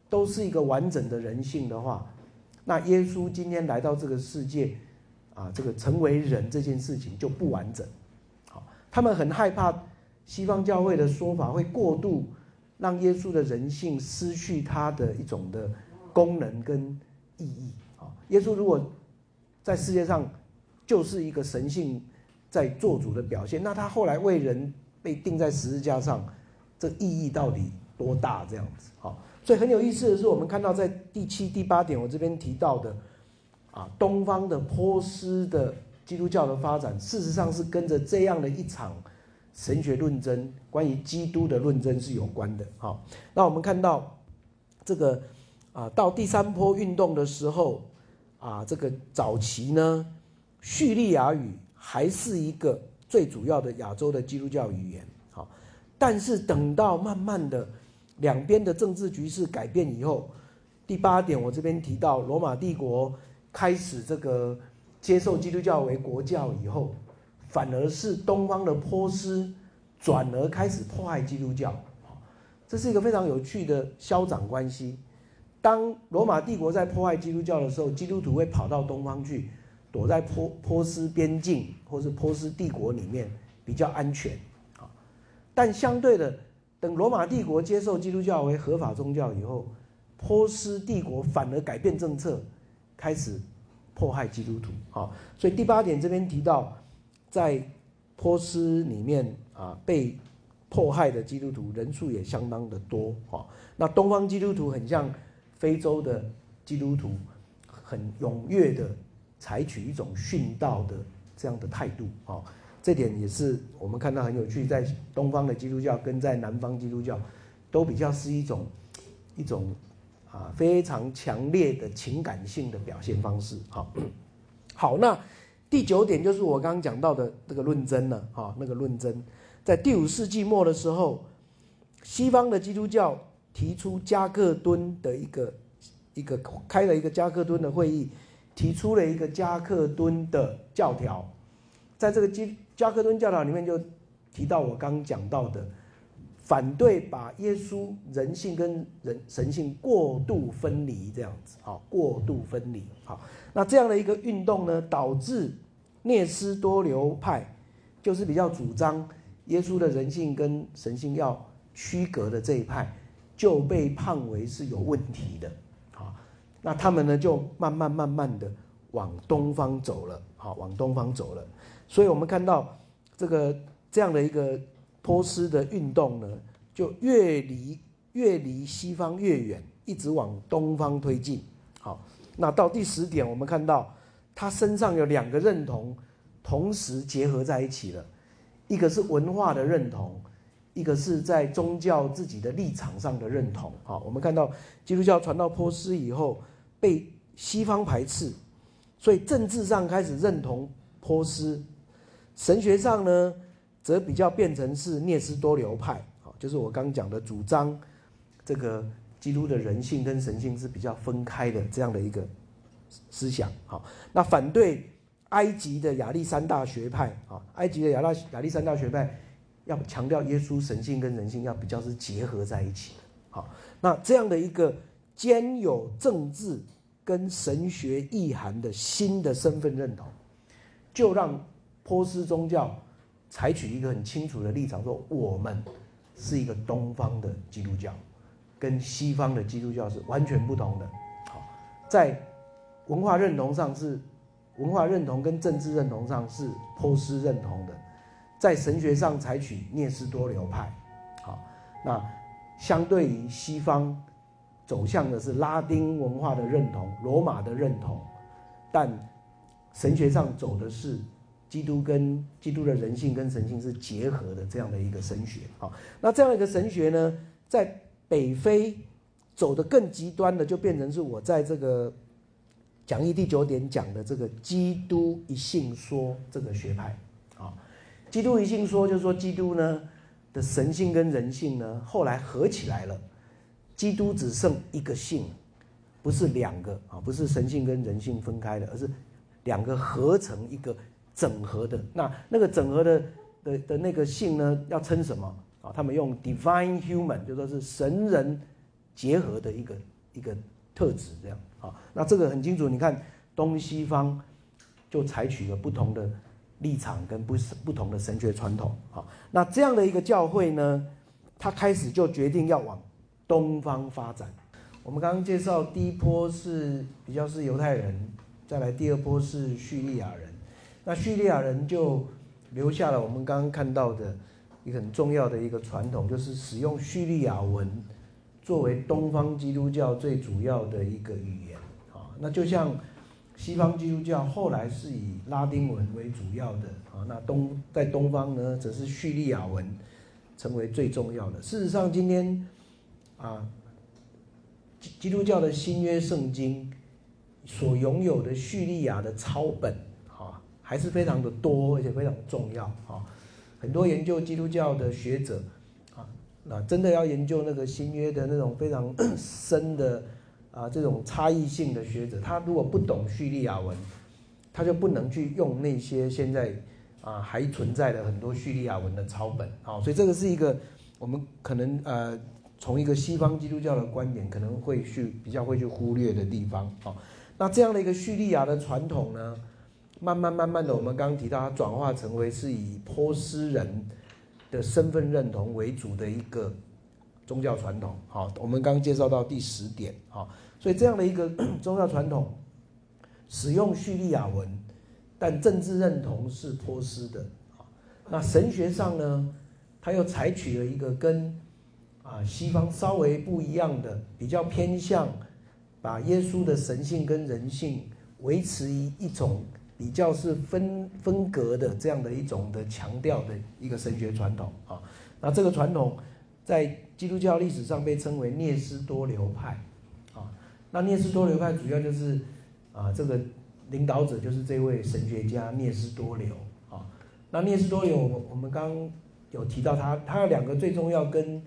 都是一个完整的人性的话，那耶稣今天来到这个世界，啊，这个成为人这件事情就不完整，好，他们很害怕西方教会的说法会过度让耶稣的人性失去它的一种的功能跟意义，啊，耶稣如果在世界上就是一个神性在做主的表现，那他后来为人被钉在十字架上，这意义到底多大？这样子，好。所以很有意思的是，我们看到在第七、第八点，我这边提到的，啊，东方的波斯的基督教的发展，事实上是跟着这样的一场神学论争，关于基督的论争是有关的。好，那我们看到这个啊，到第三波运动的时候啊，这个早期呢，叙利亚语还是一个最主要的亚洲的基督教语言。好，但是等到慢慢的两边的政治局势改变以后，第八点我这边提到罗马帝国开始这个。接受基督教为国教以后，反而是东方的波斯转而开始迫害基督教，这是一个非常有趣的消长关系。当罗马帝国在迫害基督教的时候，基督徒会跑到东方去，躲在波波斯边境或是波斯帝国里面比较安全啊。但相对的，等罗马帝国接受基督教为合法宗教以后，波斯帝国反而改变政策，开始。迫害基督徒，好，所以第八点这边提到，在波斯里面啊，被迫害的基督徒人数也相当的多，哈。那东方基督徒很像非洲的基督徒，很踊跃的采取一种殉道的这样的态度，啊，这点也是我们看到很有趣，在东方的基督教跟在南方基督教，都比较是一种一种。啊，非常强烈的情感性的表现方式。好，好，那第九点就是我刚刚讲到的这个论争了。哈，那个论争在第五世纪末的时候，西方的基督教提出加克敦的一个一个开了一个加克敦的会议，提出了一个加克敦的教条。在这个基加克敦教条里面，就提到我刚讲到的。反对把耶稣人性跟人神性过度分离，这样子，好，过度分离，好，那这样的一个运动呢，导致聂斯多流派，就是比较主张耶稣的人性跟神性要区隔的这一派，就被判为是有问题的，好，那他们呢就慢慢慢慢的往东方走了，好，往东方走了，所以我们看到这个这样的一个。波斯的运动呢，就越离越离西方越远，一直往东方推进。好，那到第十点，我们看到他身上有两个认同同时结合在一起了，一个是文化的认同，一个是在宗教自己的立场上的认同。好，我们看到基督教传到波斯以后被西方排斥，所以政治上开始认同波斯，神学上呢？则比较变成是聂斯多流派，好，就是我刚讲的主张，这个基督的人性跟神性是比较分开的这样的一个思想，好，那反对埃及的亚历山大学派，啊，埃及的亚拉亚历山大学派要强调耶稣神性跟人性要比较是结合在一起的，好，那这样的一个兼有政治跟神学意涵的新的身份认同，就让波斯宗教。采取一个很清楚的立场，说我们是一个东方的基督教，跟西方的基督教是完全不同的。好，在文化认同上是文化认同跟政治认同上是波斯认同的，在神学上采取聂斯多流派。好，那相对于西方走向的是拉丁文化的认同、罗马的认同，但神学上走的是。基督跟基督的人性跟神性是结合的这样的一个神学，好，那这样一个神学呢，在北非走得更极端的，就变成是我在这个讲义第九点讲的这个基督一性说这个学派，啊，基督一性说就是说基督呢的神性跟人性呢后来合起来了，基督只剩一个性，不是两个啊，不是神性跟人性分开的，而是两个合成一个。整合的那那个整合的的的那个性呢，要称什么啊？他们用 divine human 就说是神人结合的一个一个特质，这样啊。那这个很清楚，你看东西方就采取了不同的立场跟不不同的神学传统啊。那这样的一个教会呢，他开始就决定要往东方发展。我们刚刚介绍第一波是比较是犹太人，再来第二波是叙利亚人。那叙利亚人就留下了我们刚刚看到的一个很重要的一个传统，就是使用叙利亚文作为东方基督教最主要的一个语言。那就像西方基督教后来是以拉丁文为主要的啊，那东在东方呢，则是叙利亚文成为最重要的。事实上，今天啊，基基督教的新约圣经所拥有的叙利亚的抄本啊，还是非常的多，而且非常重要啊。很多研究基督教的学者啊，那真的要研究那个新约的那种非常 深的。啊，这种差异性的学者，他如果不懂叙利亚文，他就不能去用那些现在啊还存在的很多叙利亚文的抄本啊，所以这个是一个我们可能呃从一个西方基督教的观点可能会去比较会去忽略的地方啊。那这样的一个叙利亚的传统呢，慢慢慢慢的，我们刚刚提到它转化成为是以波斯人的身份认同为主的一个宗教传统。好，我们刚介绍到第十点啊。所以这样的一个 宗教传统，使用叙利亚文，但政治认同是波斯的啊。那神学上呢，他又采取了一个跟啊西方稍微不一样的，比较偏向把耶稣的神性跟人性维持一一种比较是分分隔的这样的一种的强调的一个神学传统啊。那这个传统在基督教历史上被称为聂斯多流派。那聂斯多流派主要就是啊，这个领导者就是这位神学家聂斯多流啊。那聂斯多流，我们刚有提到他，他有两个最重要跟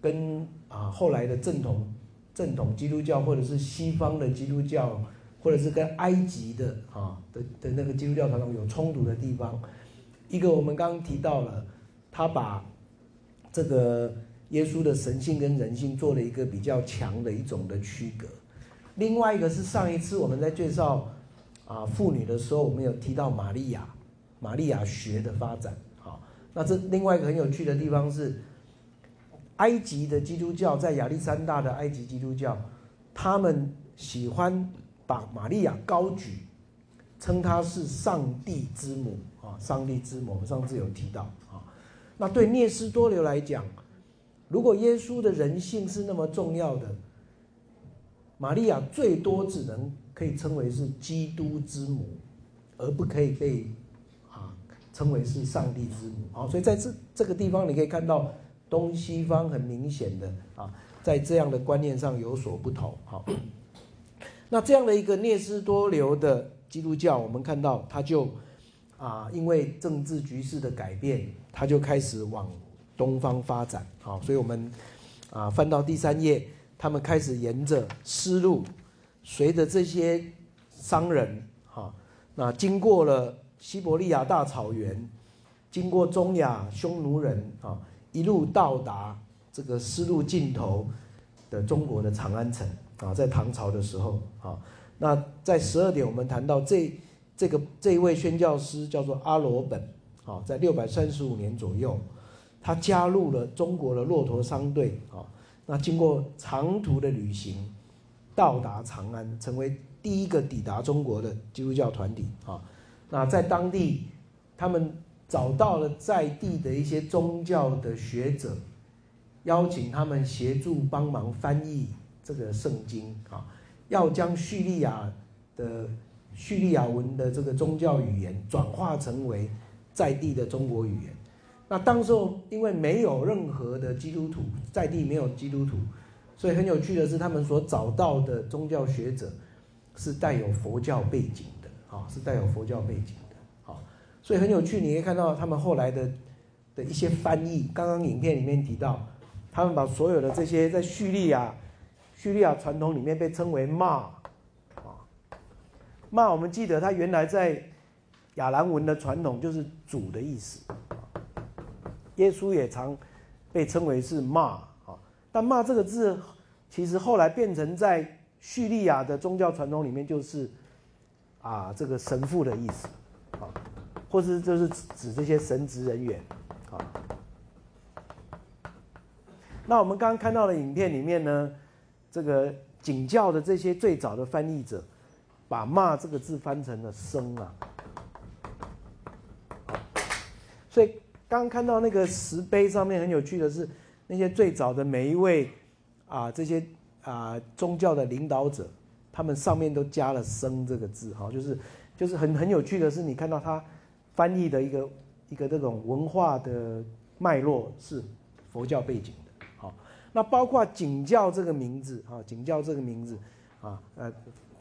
跟啊后来的正统正统基督教或者是西方的基督教，或者是跟埃及的啊的的那个基督教传统有冲突的地方。一个我们刚刚提到了，他把这个耶稣的神性跟人性做了一个比较强的一种的区隔。另外一个是上一次我们在介绍啊妇女的时候，我们有提到玛利亚，玛利亚学的发展。好，那这另外一个很有趣的地方是，埃及的基督教在亚历山大的埃及基督教，他们喜欢把玛利亚高举，称她是上帝之母啊，上帝之母。我们上次有提到啊，那对聂斯多流来讲，如果耶稣的人性是那么重要的。玛利亚最多只能可以称为是基督之母，而不可以被啊称为是上帝之母啊。所以在这这个地方，你可以看到东西方很明显的啊，在这样的观念上有所不同。好，那这样的一个聂斯多流的基督教，我们看到他就啊，因为政治局势的改变，他就开始往东方发展。好，所以我们啊翻到第三页。他们开始沿着丝路，随着这些商人，哈，那经过了西伯利亚大草原，经过中亚匈奴人，啊，一路到达这个丝路尽头的中国的长安城，啊，在唐朝的时候，啊，那在十二点我们谈到这这个这一位宣教师叫做阿罗本，啊，在六百三十五年左右，他加入了中国的骆驼商队，啊。那经过长途的旅行，到达长安，成为第一个抵达中国的基督教团体啊。那在当地，他们找到了在地的一些宗教的学者，邀请他们协助帮忙翻译这个圣经啊，要将叙利亚的叙利亚文的这个宗教语言转化成为在地的中国语言。那当时候因为没有任何的基督徒在地，没有基督徒，所以很有趣的是，他们所找到的宗教学者是带有佛教背景的，啊，是带有佛教背景的，啊，所以很有趣，你可以看到他们后来的的一些翻译。刚刚影片里面提到，他们把所有的这些在叙利亚叙利亚传统里面被称为骂，啊，骂我们记得他原来在亚兰文的传统就是主的意思。耶稣也常被称为是骂啊，但骂这个字，其实后来变成在叙利亚的宗教传统里面就是啊这个神父的意思啊，或是就是指这些神职人员啊。那我们刚刚看到的影片里面呢，这个景教的这些最早的翻译者，把骂这个字翻成了生啊，所以。刚看到那个石碑上面很有趣的是，那些最早的每一位啊，这些啊宗教的领导者，他们上面都加了“僧”这个字，哈，就是就是很很有趣的是，你看到他翻译的一个一个这种文化的脉络是佛教背景的，好，那包括景教这个名字，哈，景教这个名字，啊，呃，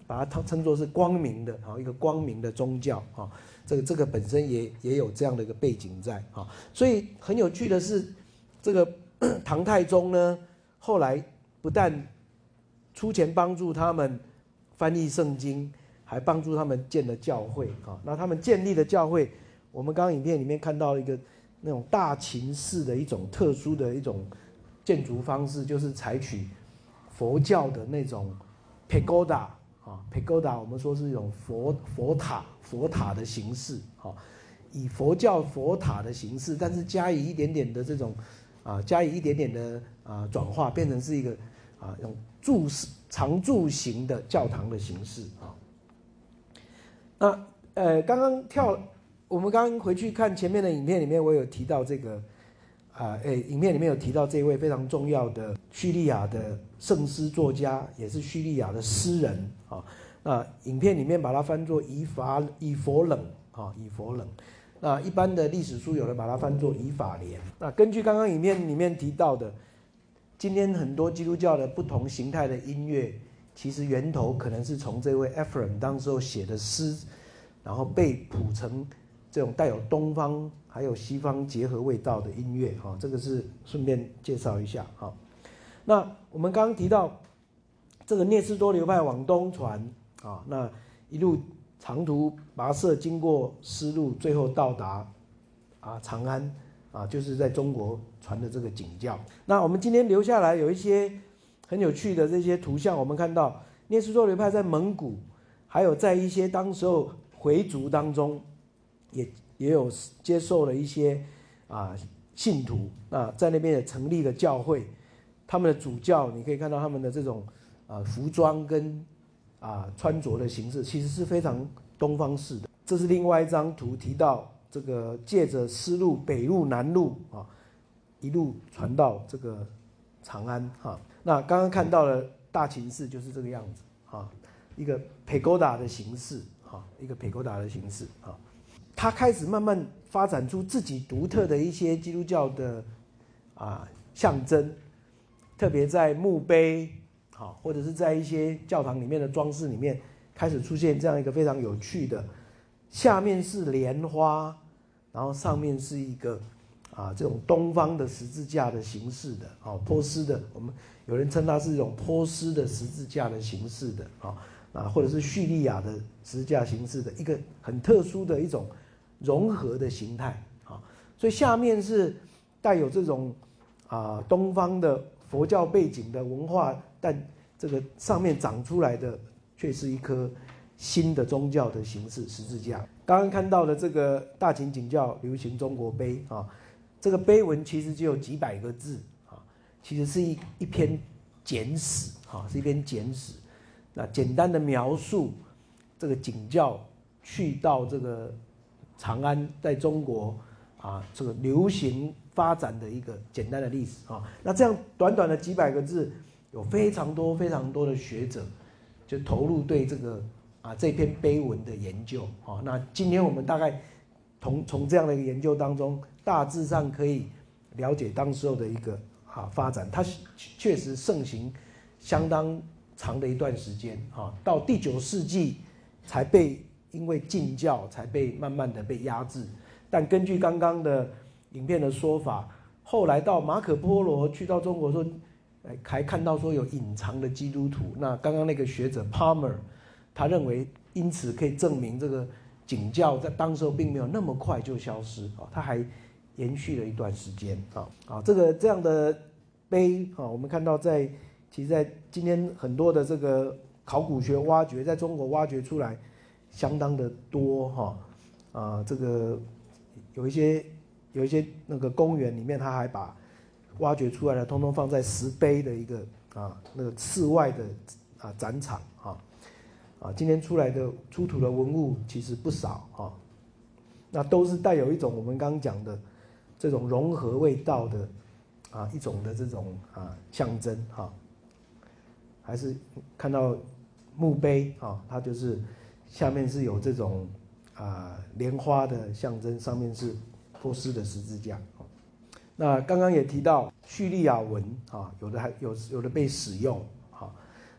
把它称称作是光明的，好，一个光明的宗教，哈，这个这个本身也也有这样的一个背景在，啊，所以很有趣的是，这个 唐太宗呢，后来不但出钱帮助他们。翻译圣经，还帮助他们建了教会啊。那他们建立的教会，我们刚刚影片里面看到一个那种大秦式的一种特殊的一种建筑方式，就是采取佛教的那种 pagoda 啊，pagoda 我们说是一种佛佛塔佛塔的形式啊，以佛教佛塔的形式，但是加以一点点的这种啊，加以一点点的啊转化，变成是一个啊用柱式。常柱形的教堂的形式啊，那呃，刚刚跳，我们刚刚回去看前面的影片里面，我有提到这个啊，诶，影片里面有提到这位非常重要的叙利亚的圣诗作家，也是叙利亚的诗人啊。那影片里面把它翻作以法以佛冷啊，以佛冷。那一般的历史书有人把它翻作以法莲。那根据刚刚影片里面提到的。今天很多基督教的不同形态的音乐，其实源头可能是从这位 Ephraim 当时候写的诗，然后被谱成这种带有东方还有西方结合味道的音乐。哈，这个是顺便介绍一下。哈，那我们刚刚提到这个聂斯多流派往东传啊，那一路长途跋涉经过丝路，最后到达啊长安。啊，就是在中国传的这个景教。那我们今天留下来有一些很有趣的这些图像，我们看到聂斯多流派在蒙古，还有在一些当时候回族当中，也也有接受了一些啊信徒啊，在那边也成立了教会。他们的主教，你可以看到他们的这种啊服装跟啊穿着的形式，其实是非常东方式的。这是另外一张图提到。这个借着丝路北路南路啊，一路传到这个长安哈。那刚刚看到了大秦寺就是这个样子啊，一个 pagoda 的形式哈，一个 pagoda 的形式啊。他开始慢慢发展出自己独特的一些基督教的啊象征，特别在墓碑好，或者是在一些教堂里面的装饰里面，开始出现这样一个非常有趣的，下面是莲花。然后上面是一个啊，这种东方的十字架的形式的，啊，波斯的，我们有人称它是一种波斯的十字架的形式的，啊，啊，或者是叙利亚的十字架形式的一个很特殊的一种融合的形态，啊，所以下面是带有这种啊东方的佛教背景的文化，但这个上面长出来的却是一颗。新的宗教的形式，十字架。刚刚看到的这个大秦景教流行中国碑啊，这个碑文其实只有几百个字啊，其实是一一篇简史啊，是一篇简史。那简单的描述这个景教去到这个长安，在中国啊这个流行发展的一个简单的历史啊。那这样短短的几百个字，有非常多非常多的学者就投入对这个。啊，这篇碑文的研究，哦，那今天我们大概从从这样的一个研究当中，大致上可以了解当时候的一个啊发展，它确实盛行相当长的一段时间，啊，到第九世纪才被因为禁教才被慢慢的被压制，但根据刚刚的影片的说法，后来到马可波罗去到中国说，哎，还看到说有隐藏的基督徒，那刚刚那个学者 Palmer。他认为，因此可以证明这个景教在当时候并没有那么快就消失啊，它还延续了一段时间啊啊，这个这样的碑啊，我们看到在其实，在今天很多的这个考古学挖掘，在中国挖掘出来相当的多哈啊，这个有一些有一些那个公园里面，他还把挖掘出来的通通放在石碑的一个啊那个室外的啊展场啊。啊，今天出来的出土的文物其实不少啊，那都是带有一种我们刚刚讲的这种融合味道的啊一种的这种啊象征哈，还是看到墓碑啊，它就是下面是有这种啊莲花的象征，上面是波斯的十字架。那刚刚也提到叙利亚文啊，有的还有有的被使用啊。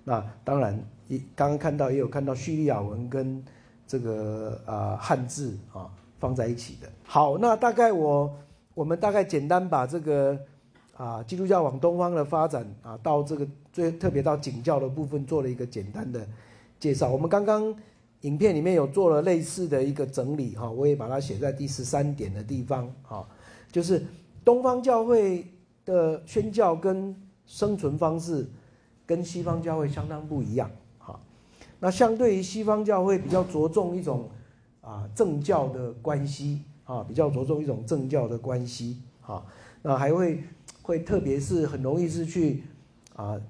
那当然，一刚刚看到也有看到叙利亚文跟这个啊汉字啊放在一起的。好，那大概我我们大概简单把这个啊基督教往东方的发展啊，到这个最特别到景教的部分做了一个简单的介绍。我们刚刚影片里面有做了类似的一个整理哈，我也把它写在第十三点的地方哈，就是。东方教会的宣教跟生存方式，跟西方教会相当不一样。哈，那相对于西方教会比较着重一种啊政教的关系啊，比较着重一种政教的关系。哈，那还会会特别是很容易是去啊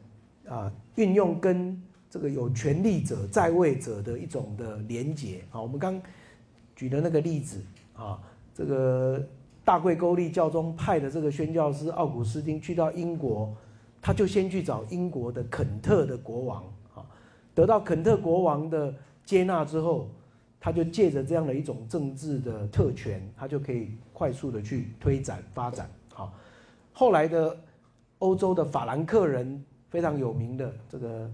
啊运用跟这个有权力者在位者的一种的连结。啊，我们刚举的那个例子啊，这个。大贵沟利教宗派的这个宣教师奥古斯丁去到英国，他就先去找英国的肯特的国王啊，得到肯特国王的接纳之后，他就借着这样的一种政治的特权，他就可以快速的去推展发展啊。后来的欧洲的法兰克人非常有名的这个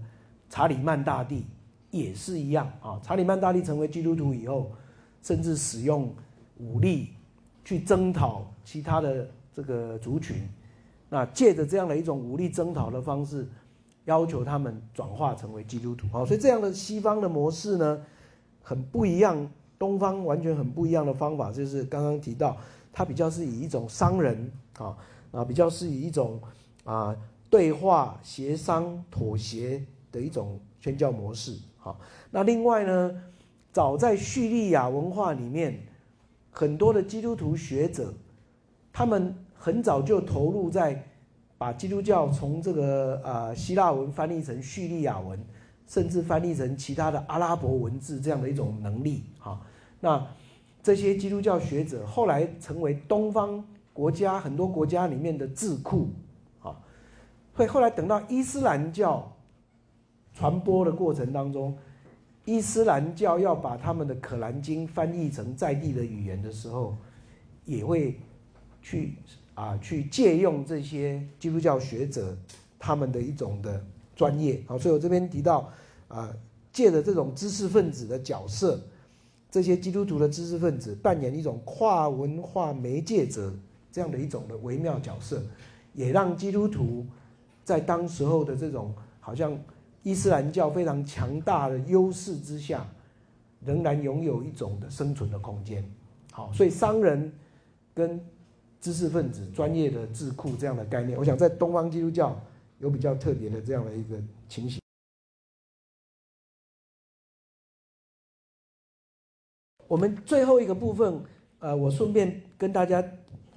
查理曼大帝也是一样啊。查理曼大帝成为基督徒以后，甚至使用武力。去征讨其他的这个族群，那借着这样的一种武力征讨的方式，要求他们转化成为基督徒啊，所以这样的西方的模式呢，很不一样，东方完全很不一样的方法，就是刚刚提到，它比较是以一种商人啊啊，比较是以一种啊对话、协商、妥协的一种宣教模式好，那另外呢，早在叙利亚文化里面。很多的基督徒学者，他们很早就投入在把基督教从这个啊希腊文翻译成叙利亚文，甚至翻译成其他的阿拉伯文字这样的一种能力啊。那这些基督教学者后来成为东方国家很多国家里面的智库啊。会后来等到伊斯兰教传播的过程当中。伊斯兰教要把他们的《可兰经》翻译成在地的语言的时候，也会去啊去借用这些基督教学者他们的一种的专业啊，所以我这边提到啊，借着这种知识分子的角色，这些基督徒的知识分子扮演一种跨文化媒介者这样的一种的微妙角色，也让基督徒在当时候的这种好像。伊斯兰教非常强大的优势之下，仍然拥有一种的生存的空间。好，所以商人跟知识分子、专业的智库这样的概念，我想在东方基督教有比较特别的这样的一个情形。我们最后一个部分，呃，我顺便跟大家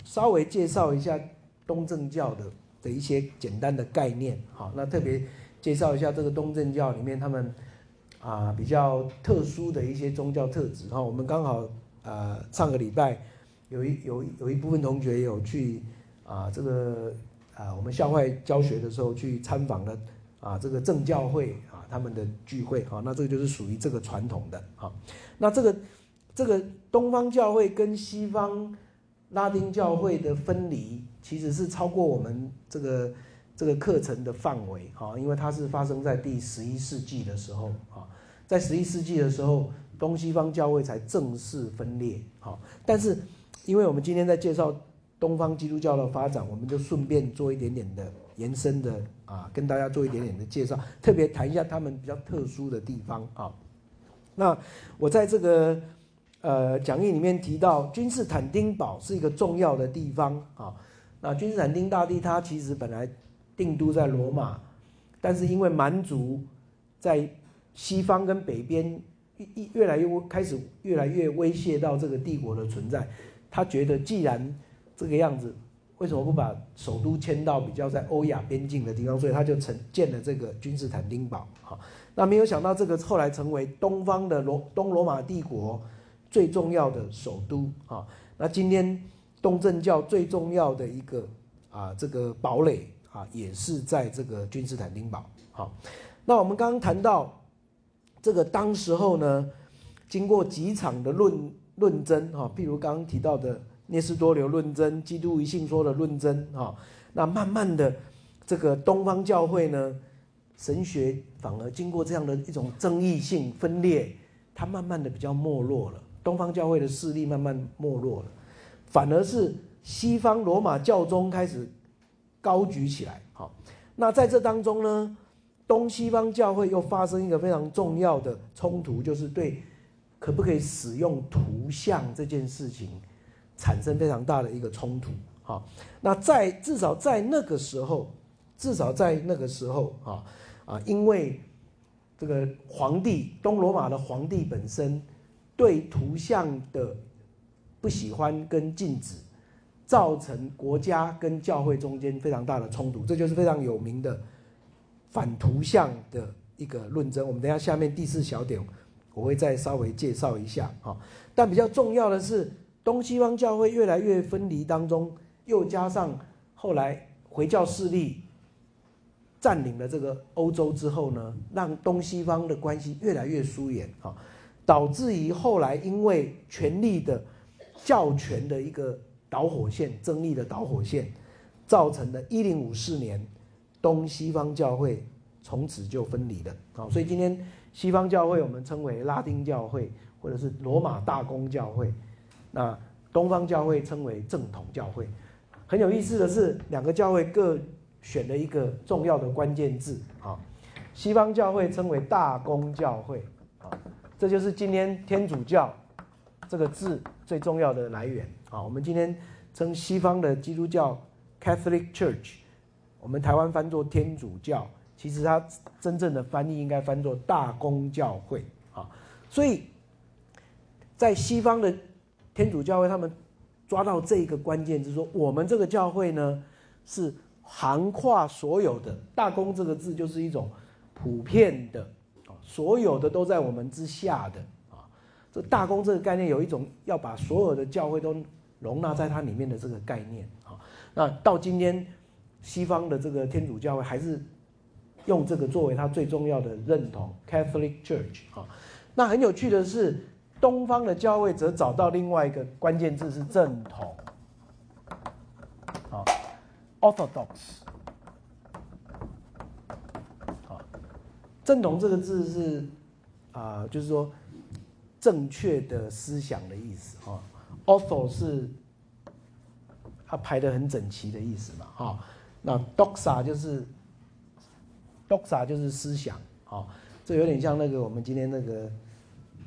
稍微介绍一下东正教的的一些简单的概念。好，那特别。介绍一下这个东正教里面他们啊比较特殊的一些宗教特质哈，我们刚好呃上个礼拜有一有有一部分同学有去啊这个啊我们校外教学的时候去参访了啊这个正教会啊他们的聚会哈，那这个就是属于这个传统的哈，那这个这个东方教会跟西方拉丁教会的分离其实是超过我们这个。这个课程的范围啊，因为它是发生在第十一世纪的时候啊，在十一世纪的时候，东西方教会才正式分裂啊。但是，因为我们今天在介绍东方基督教的发展，我们就顺便做一点点的延伸的啊，跟大家做一点点的介绍，特别谈一下他们比较特殊的地方啊。那我在这个呃讲义里面提到，君士坦丁堡是一个重要的地方啊。那君士坦丁大帝他其实本来。定都在罗马，但是因为蛮族在西方跟北边越越来越开始越来越威胁到这个帝国的存在，他觉得既然这个样子，为什么不把首都迁到比较在欧亚边境的地方？所以他就成建了这个君士坦丁堡。哈，那没有想到这个后来成为东方的罗东罗马帝国最重要的首都啊。那今天东正教最重要的一个啊这个堡垒。啊，也是在这个君士坦丁堡。好，那我们刚刚谈到这个当时候呢，经过几场的论论争哈，譬如刚刚提到的聂斯多留论争、基督一信说的论争哈，那慢慢的这个东方教会呢，神学反而经过这样的一种争议性分裂，它慢慢的比较没落了，东方教会的势力慢慢没落了，反而是西方罗马教宗开始高举起来。好，那在这当中呢？东西方教会又发生一个非常重要的冲突，就是对可不可以使用图像这件事情产生非常大的一个冲突。哈，那在至少在那个时候，至少在那个时候，啊啊，因为这个皇帝东罗马的皇帝本身对图像的不喜欢跟禁止，造成国家跟教会中间非常大的冲突，这就是非常有名的。反图像的一个论争，我们等下下面第四小点，我会再稍微介绍一下啊。但比较重要的是，东西方教会越来越分离当中，又加上后来回教势力占领了这个欧洲之后呢，让东西方的关系越来越疏远啊，导致于后来因为权力的教权的一个导火线，争议的导火线，造成的1054年。东西方教会从此就分离了啊，所以今天西方教会我们称为拉丁教会或者是罗马大公教会，那东方教会称为正统教会。很有意思的是，两个教会各选了一个重要的关键字啊，西方教会称为大公教会啊，这就是今天天主教这个字最重要的来源啊。我们今天称西方的基督教 Catholic Church。我们台湾翻作天主教，其实它真正的翻译应该翻作大公教会啊。所以，在西方的天主教会，他们抓到这一个关键，就是说，我们这个教会呢，是涵跨所有的。大公这个字就是一种普遍的啊，所有的都在我们之下的。大公这个概念有一种要把所有的教会都容纳在它里面的这个概念啊。那到今天。西方的这个天主教会还是用这个作为它最重要的认同，Catholic Church 啊。那很有趣的是，东方的教会则找到另外一个关键字是正统，啊，Orthodox，啊，正统这个字是啊，就是说正确的思想的意思啊，Ortho 是它排的很整齐的意思嘛，哈。那 doxa 就是 doxa 就是思想啊，这有点像那个我们今天那个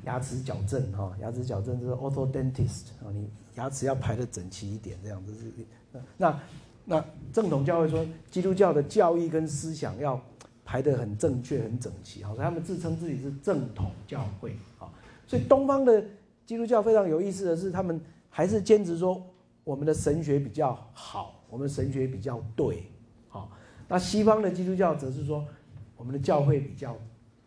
牙齿矫正哈，牙齿矫正就是 orthodontist 啊，你牙齿要排的整齐一点，这样子那那正统教会说基督教的教义跟思想要排的很正确很整齐，好，所以他们自称自己是正统教会，所以东方的基督教非常有意思的是，他们还是坚持说我们的神学比较好。我们神学比较对，好，那西方的基督教则是说，我们的教会比较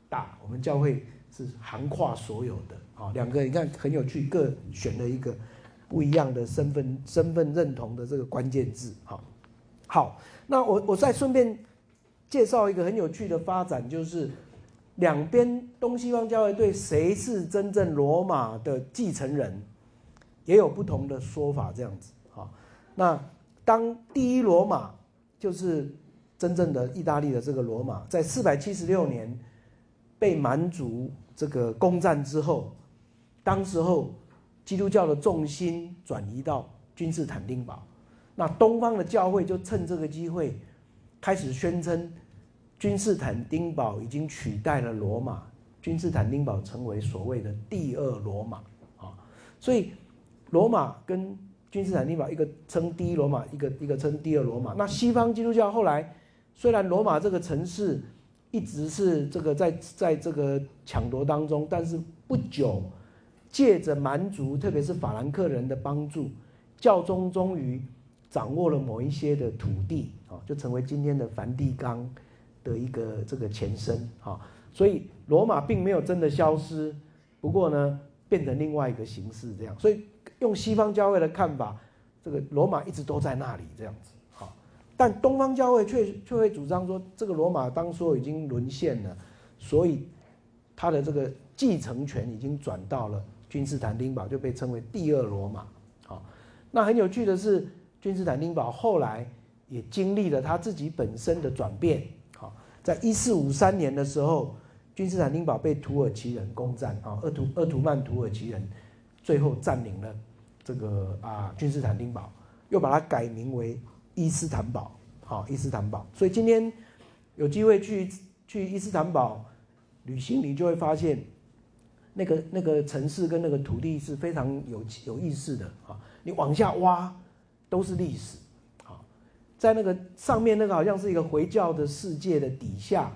大，我们教会是涵跨所有的，好，两个你看很有趣，各选了一个不一样的身份身份认同的这个关键字，好，好，那我我再顺便介绍一个很有趣的发展，就是两边东西方教会对谁是真正罗马的继承人，也有不同的说法，这样子，好，那。当第一罗马就是真正的意大利的这个罗马，在四百七十六年被蛮族这个攻占之后，当时候基督教的重心转移到君士坦丁堡，那东方的教会就趁这个机会开始宣称君士坦丁堡已经取代了罗马，君士坦丁堡成为所谓的第二罗马啊，所以罗马跟君士坦丁堡一个称第一罗马，一个一个称第二罗马。那西方基督教后来虽然罗马这个城市一直是这个在在这个抢夺当中，但是不久借着蛮族，特别是法兰克人的帮助，教宗终于掌握了某一些的土地啊，就成为今天的梵蒂冈的一个这个前身啊。所以罗马并没有真的消失，不过呢，变成另外一个形式这样。所以。用西方教会的看法，这个罗马一直都在那里这样子，好，但东方教会却却会主张说，这个罗马当初已经沦陷了，所以他的这个继承权已经转到了君士坦丁堡，就被称为第二罗马。好，那很有趣的是，君士坦丁堡后来也经历了他自己本身的转变。在一四五三年的时候，君士坦丁堡被土耳其人攻占，啊，鄂图鄂图曼土耳其人最后占领了这个啊君士坦丁堡，又把它改名为伊斯坦堡。好，伊斯坦堡。所以今天有机会去去伊斯坦堡旅行，你就会发现那个那个城市跟那个土地是非常有有意思的啊。你往下挖都是历史。在那个上面那个好像是一个回教的世界的底下，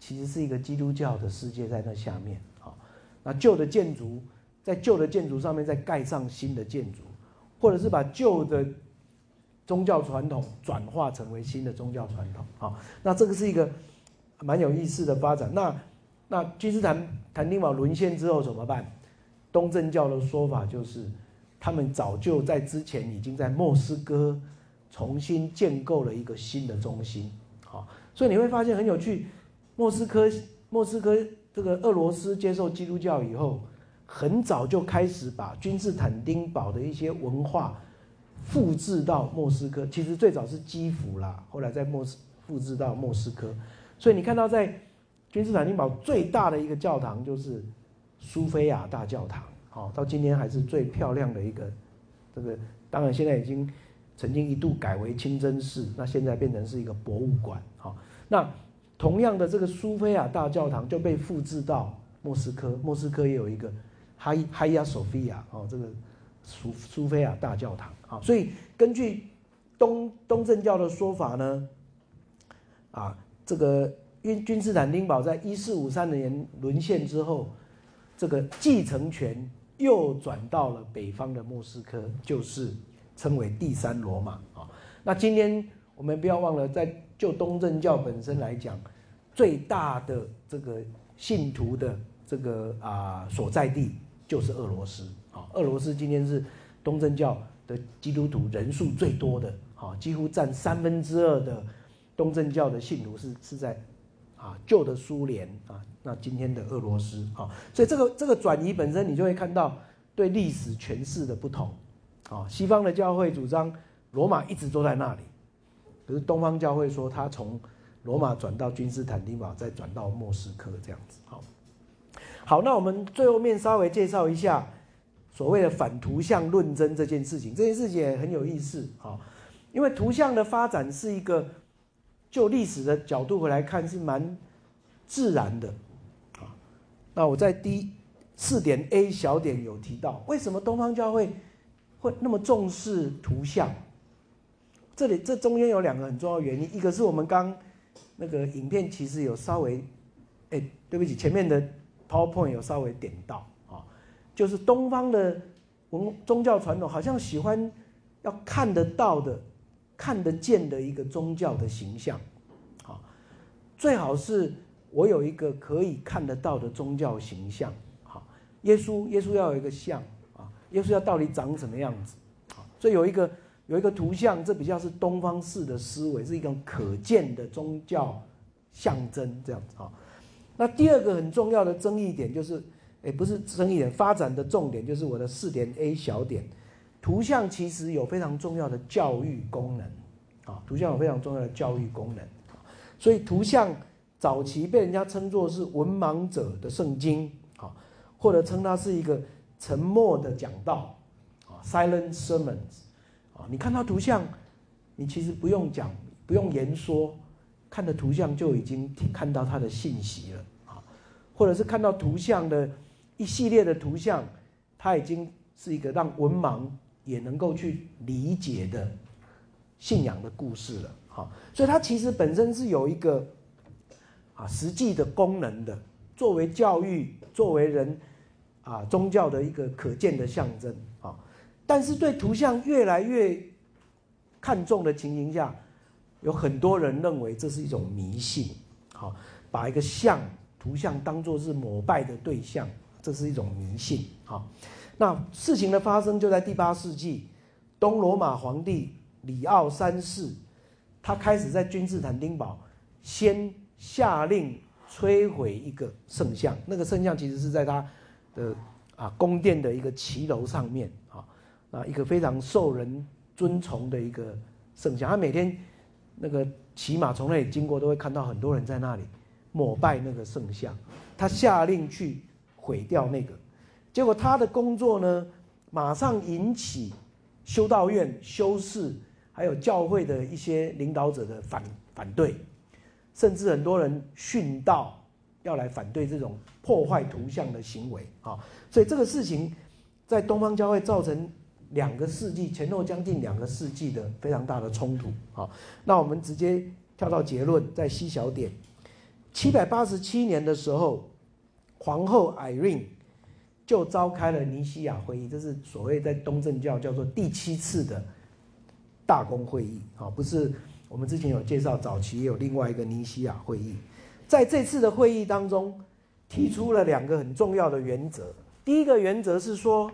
其实是一个基督教的世界在那下面。好，那旧的建筑在旧的建筑上面再盖上新的建筑，或者是把旧的。宗教传统转化成为新的宗教传统，好，那这个是一个蛮有意思的发展。那那君士坦坦丁堡沦陷之后怎么办？东正教的说法就是，他们早就在之前已经在莫斯科重新建构了一个新的中心，好，所以你会发现很有趣，莫斯科莫斯科这个俄罗斯接受基督教以后，很早就开始把君士坦丁堡的一些文化。复制到莫斯科，其实最早是基辅啦，后来在莫斯复制到莫斯科，所以你看到在君士坦丁堡最大的一个教堂就是苏菲亚大教堂，好，到今天还是最漂亮的一个，这个当然现在已经曾经一度改为清真寺，那现在变成是一个博物馆，好，那同样的这个苏菲亚大教堂就被复制到莫斯科，莫斯科也有一个哈哈伊亚索菲亚，哦，这个。苏苏菲亚大教堂啊，所以根据东东正教的说法呢，啊，这个因君士坦丁堡在一四五三年沦陷之后，这个继承权又转到了北方的莫斯科，就是称为第三罗马啊。那今天我们不要忘了，在就东正教本身来讲，最大的这个信徒的这个啊所在地就是俄罗斯。啊，俄罗斯今天是东正教的基督徒人数最多的，啊，几乎占三分之二的东正教的信徒是是在啊旧的苏联啊，那今天的俄罗斯啊，所以这个这个转移本身你就会看到对历史诠释的不同，啊，西方的教会主张罗马一直都在那里，可是东方教会说他从罗马转到君士坦丁堡，再转到莫斯科这样子，好，好，那我们最后面稍微介绍一下。所谓的反图像论争这件事情，这件事情也很有意思啊，因为图像的发展是一个就历史的角度回来看是蛮自然的啊。那我在第四点 A 小点有提到，为什么东方教会会那么重视图像？这里这中间有两个很重要原因，一个是我们刚那个影片其实有稍微，哎，对不起，前面的 PowerPoint 有稍微点到啊。就是东方的文宗教传统，好像喜欢要看得到的、看得见的一个宗教的形象，啊，最好是我有一个可以看得到的宗教形象，好，耶稣，耶稣要有一个像，耶稣要到底长什么样子，啊，所以有一个有一个图像，这比较是东方式的思维，是一种可见的宗教象征这样子啊。那第二个很重要的争议点就是。哎不是争议点，发展的重点就是我的四点 A 小点，图像其实有非常重要的教育功能，啊，图像有非常重要的教育功能，所以图像早期被人家称作是文盲者的圣经，啊，或者称它是一个沉默的讲道，啊，silent sermons，啊，你看到图像，你其实不用讲，不用言说，看的图像就已经看到他的信息了，啊，或者是看到图像的。一系列的图像，它已经是一个让文盲也能够去理解的信仰的故事了，哈。所以它其实本身是有一个啊实际的功能的，作为教育，作为人啊宗教的一个可见的象征啊。但是对图像越来越看重的情形下，有很多人认为这是一种迷信，好，把一个像图像当做是膜拜的对象。这是一种迷信啊！那事情的发生就在第八世纪，东罗马皇帝里奥三世，他开始在君士坦丁堡先下令摧毁一个圣像，那个圣像其实是在他的啊宫殿的一个骑楼上面啊，啊一个非常受人尊崇的一个圣像，他每天那个骑马从那里经过，都会看到很多人在那里膜拜那个圣像，他下令去毁掉那个，结果他的工作呢，马上引起修道院、修士还有教会的一些领导者的反反对。甚至很多人殉道，要来反对这种破坏图像的行为啊！所以这个事情在东方教会造成两个世纪前后将近两个世纪的非常大的冲突啊！那我们直接跳到结论，在西小点，七百八十七年的时候，皇后 Irene 就召开了尼西亚会议，这是所谓在东正教叫做第七次的大公会议啊，不是。我们之前有介绍，早期也有另外一个尼西亚会议，在这次的会议当中，提出了两个很重要的原则。第一个原则是说，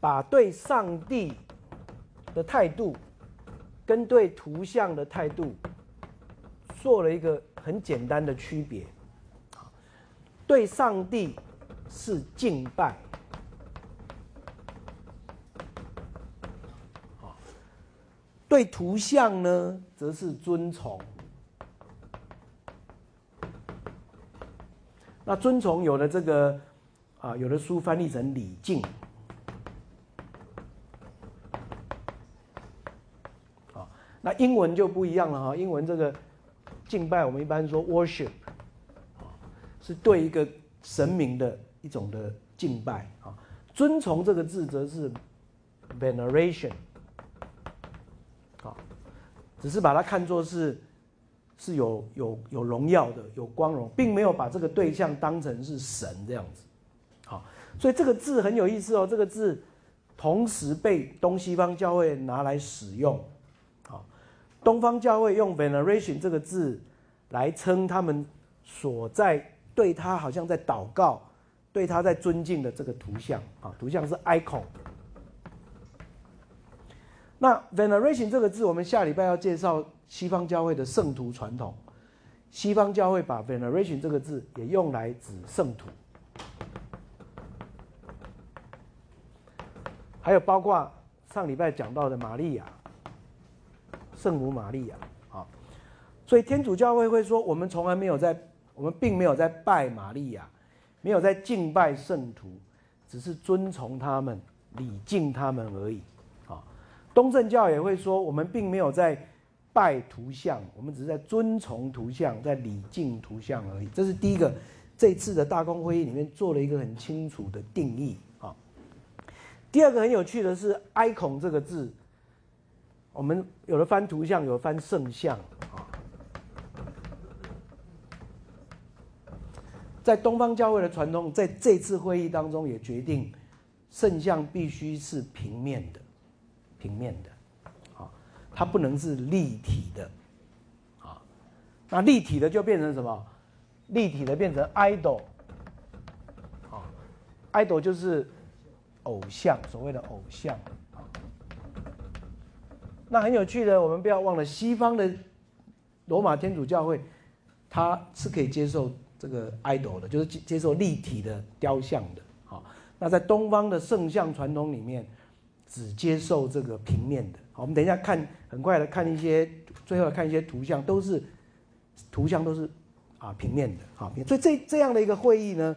把对上帝的态度跟对图像的态度做了一个很简单的区别。对上帝是敬拜。对图像呢，则是尊崇。那尊崇有的这个啊，有的书翻译成礼敬。啊，那英文就不一样了哈。英文这个敬拜，我们一般说 worship，是对一个神明的一种的敬拜啊。尊崇这个字则是 veneration。只是把它看作是是有有有荣耀的、有光荣，并没有把这个对象当成是神这样子。好，所以这个字很有意思哦。这个字同时被东西方教会拿来使用。好，东方教会用 veneration 这个字来称他们所在对他好像在祷告、对他在尊敬的这个图像。啊，图像是 icon。那 veneration 这个字，我们下礼拜要介绍西方教会的圣徒传统。西方教会把 veneration 这个字也用来指圣徒，还有包括上礼拜讲到的玛利亚，圣母玛利亚啊。所以天主教会会说，我们从来没有在，我们并没有在拜玛利亚，没有在敬拜圣徒，只是遵从他们、礼敬他们而已啊。东正教也会说，我们并没有在拜图像，我们只是在遵从图像，在礼敬图像而已。这是第一个，这次的大公会议里面做了一个很清楚的定义啊。第二个很有趣的是 “icon” 这个字，我们有的翻图像，有的翻圣像啊。在东方教会的传统，在这次会议当中也决定，圣像必须是平面的。平面的，它不能是立体的，啊，那立体的就变成什么？立体的变成 idol，啊，idol 就是偶像，所谓的偶像，啊，那很有趣的，我们不要忘了，西方的罗马天主教会，它是可以接受这个 idol 的，就是接接受立体的雕像的，啊，那在东方的圣像传统里面。只接受这个平面的，我们等一下看，很快的看一些，最后看一些图像，都是图像都是啊平面的，好，所以这这样的一个会议呢，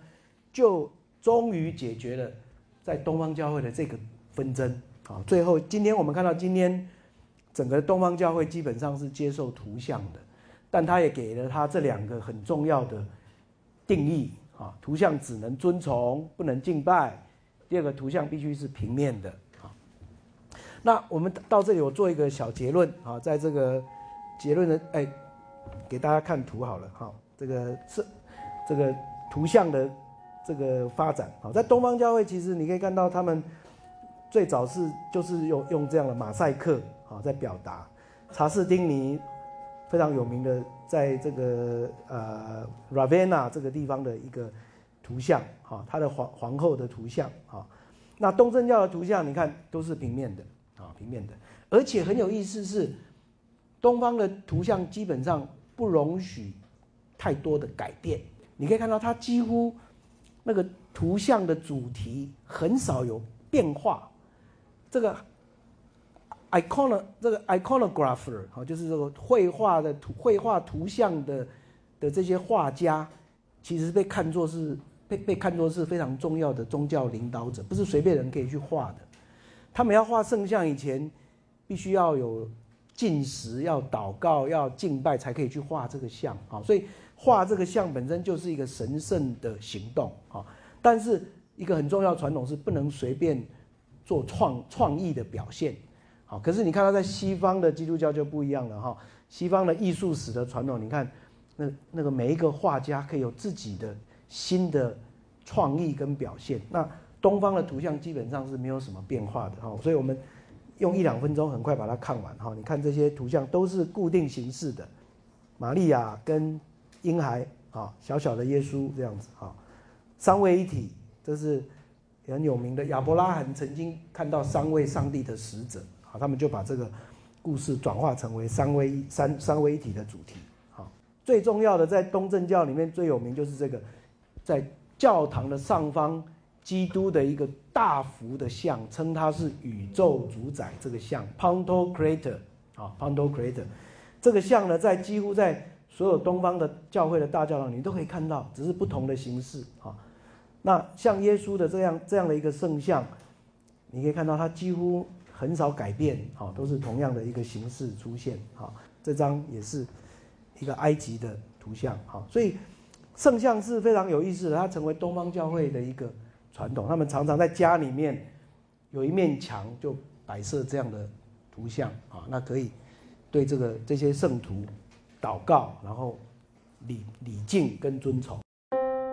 就终于解决了在东方教会的这个纷争，好，最后今天我们看到今天整个东方教会基本上是接受图像的，但他也给了他这两个很重要的定义，啊，图像只能遵从，不能敬拜，第二个图像必须是平面的。那我们到这里，我做一个小结论啊，在这个结论的哎，给大家看图好了哈，这个是这个图像的这个发展啊，在东方教会其实你可以看到，他们最早是就是用用这样的马赛克啊在表达，查士丁尼非常有名的，在这个呃 Ravenna 这个地方的一个图像哈，他的皇皇后的图像啊，那东正教的图像你看都是平面的。啊，平面的，而且很有意思是，东方的图像基本上不容许太多的改变。你可以看到，它几乎那个图像的主题很少有变化。这个 icon 这个 iconographer 哈，就是这个绘画的图绘画图像的的这些画家，其实被看作是被被看作是非常重要的宗教领导者，不是随便人可以去画的。他们要画圣像以前，必须要有进食、要祷告、要敬拜，才可以去画这个像啊。所以画这个像本身就是一个神圣的行动啊。但是一个很重要传统是不能随便做创创意的表现。好，可是你看他在西方的基督教就不一样了哈。西方的艺术史的传统，你看那那个每一个画家可以有自己的新的创意跟表现。那东方的图像基本上是没有什么变化的哈，所以我们用一两分钟很快把它看完哈。你看这些图像都是固定形式的，玛利亚跟婴孩啊，小小的耶稣这样子哈，三位一体，这是很有名的。亚伯拉罕曾经看到三位上帝的使者，好，他们就把这个故事转化成为三位一三三位一体的主题。好，最重要的在东正教里面最有名就是这个，在教堂的上方。基督的一个大幅的像，称它是宇宙主宰。这个像 Pantocrator 啊，Pantocrator 这个像呢，在几乎在所有东方的教会的大教堂，你都可以看到，只是不同的形式啊。那像耶稣的这样这样的一个圣像，你可以看到它几乎很少改变，啊，都是同样的一个形式出现。啊。这张也是一个埃及的图像，好，所以圣像是非常有意思的，它成为东方教会的一个。传统，他们常常在家里面有一面墙就摆设这样的图像啊，那可以对这个这些圣徒祷告，然后礼礼敬跟尊崇。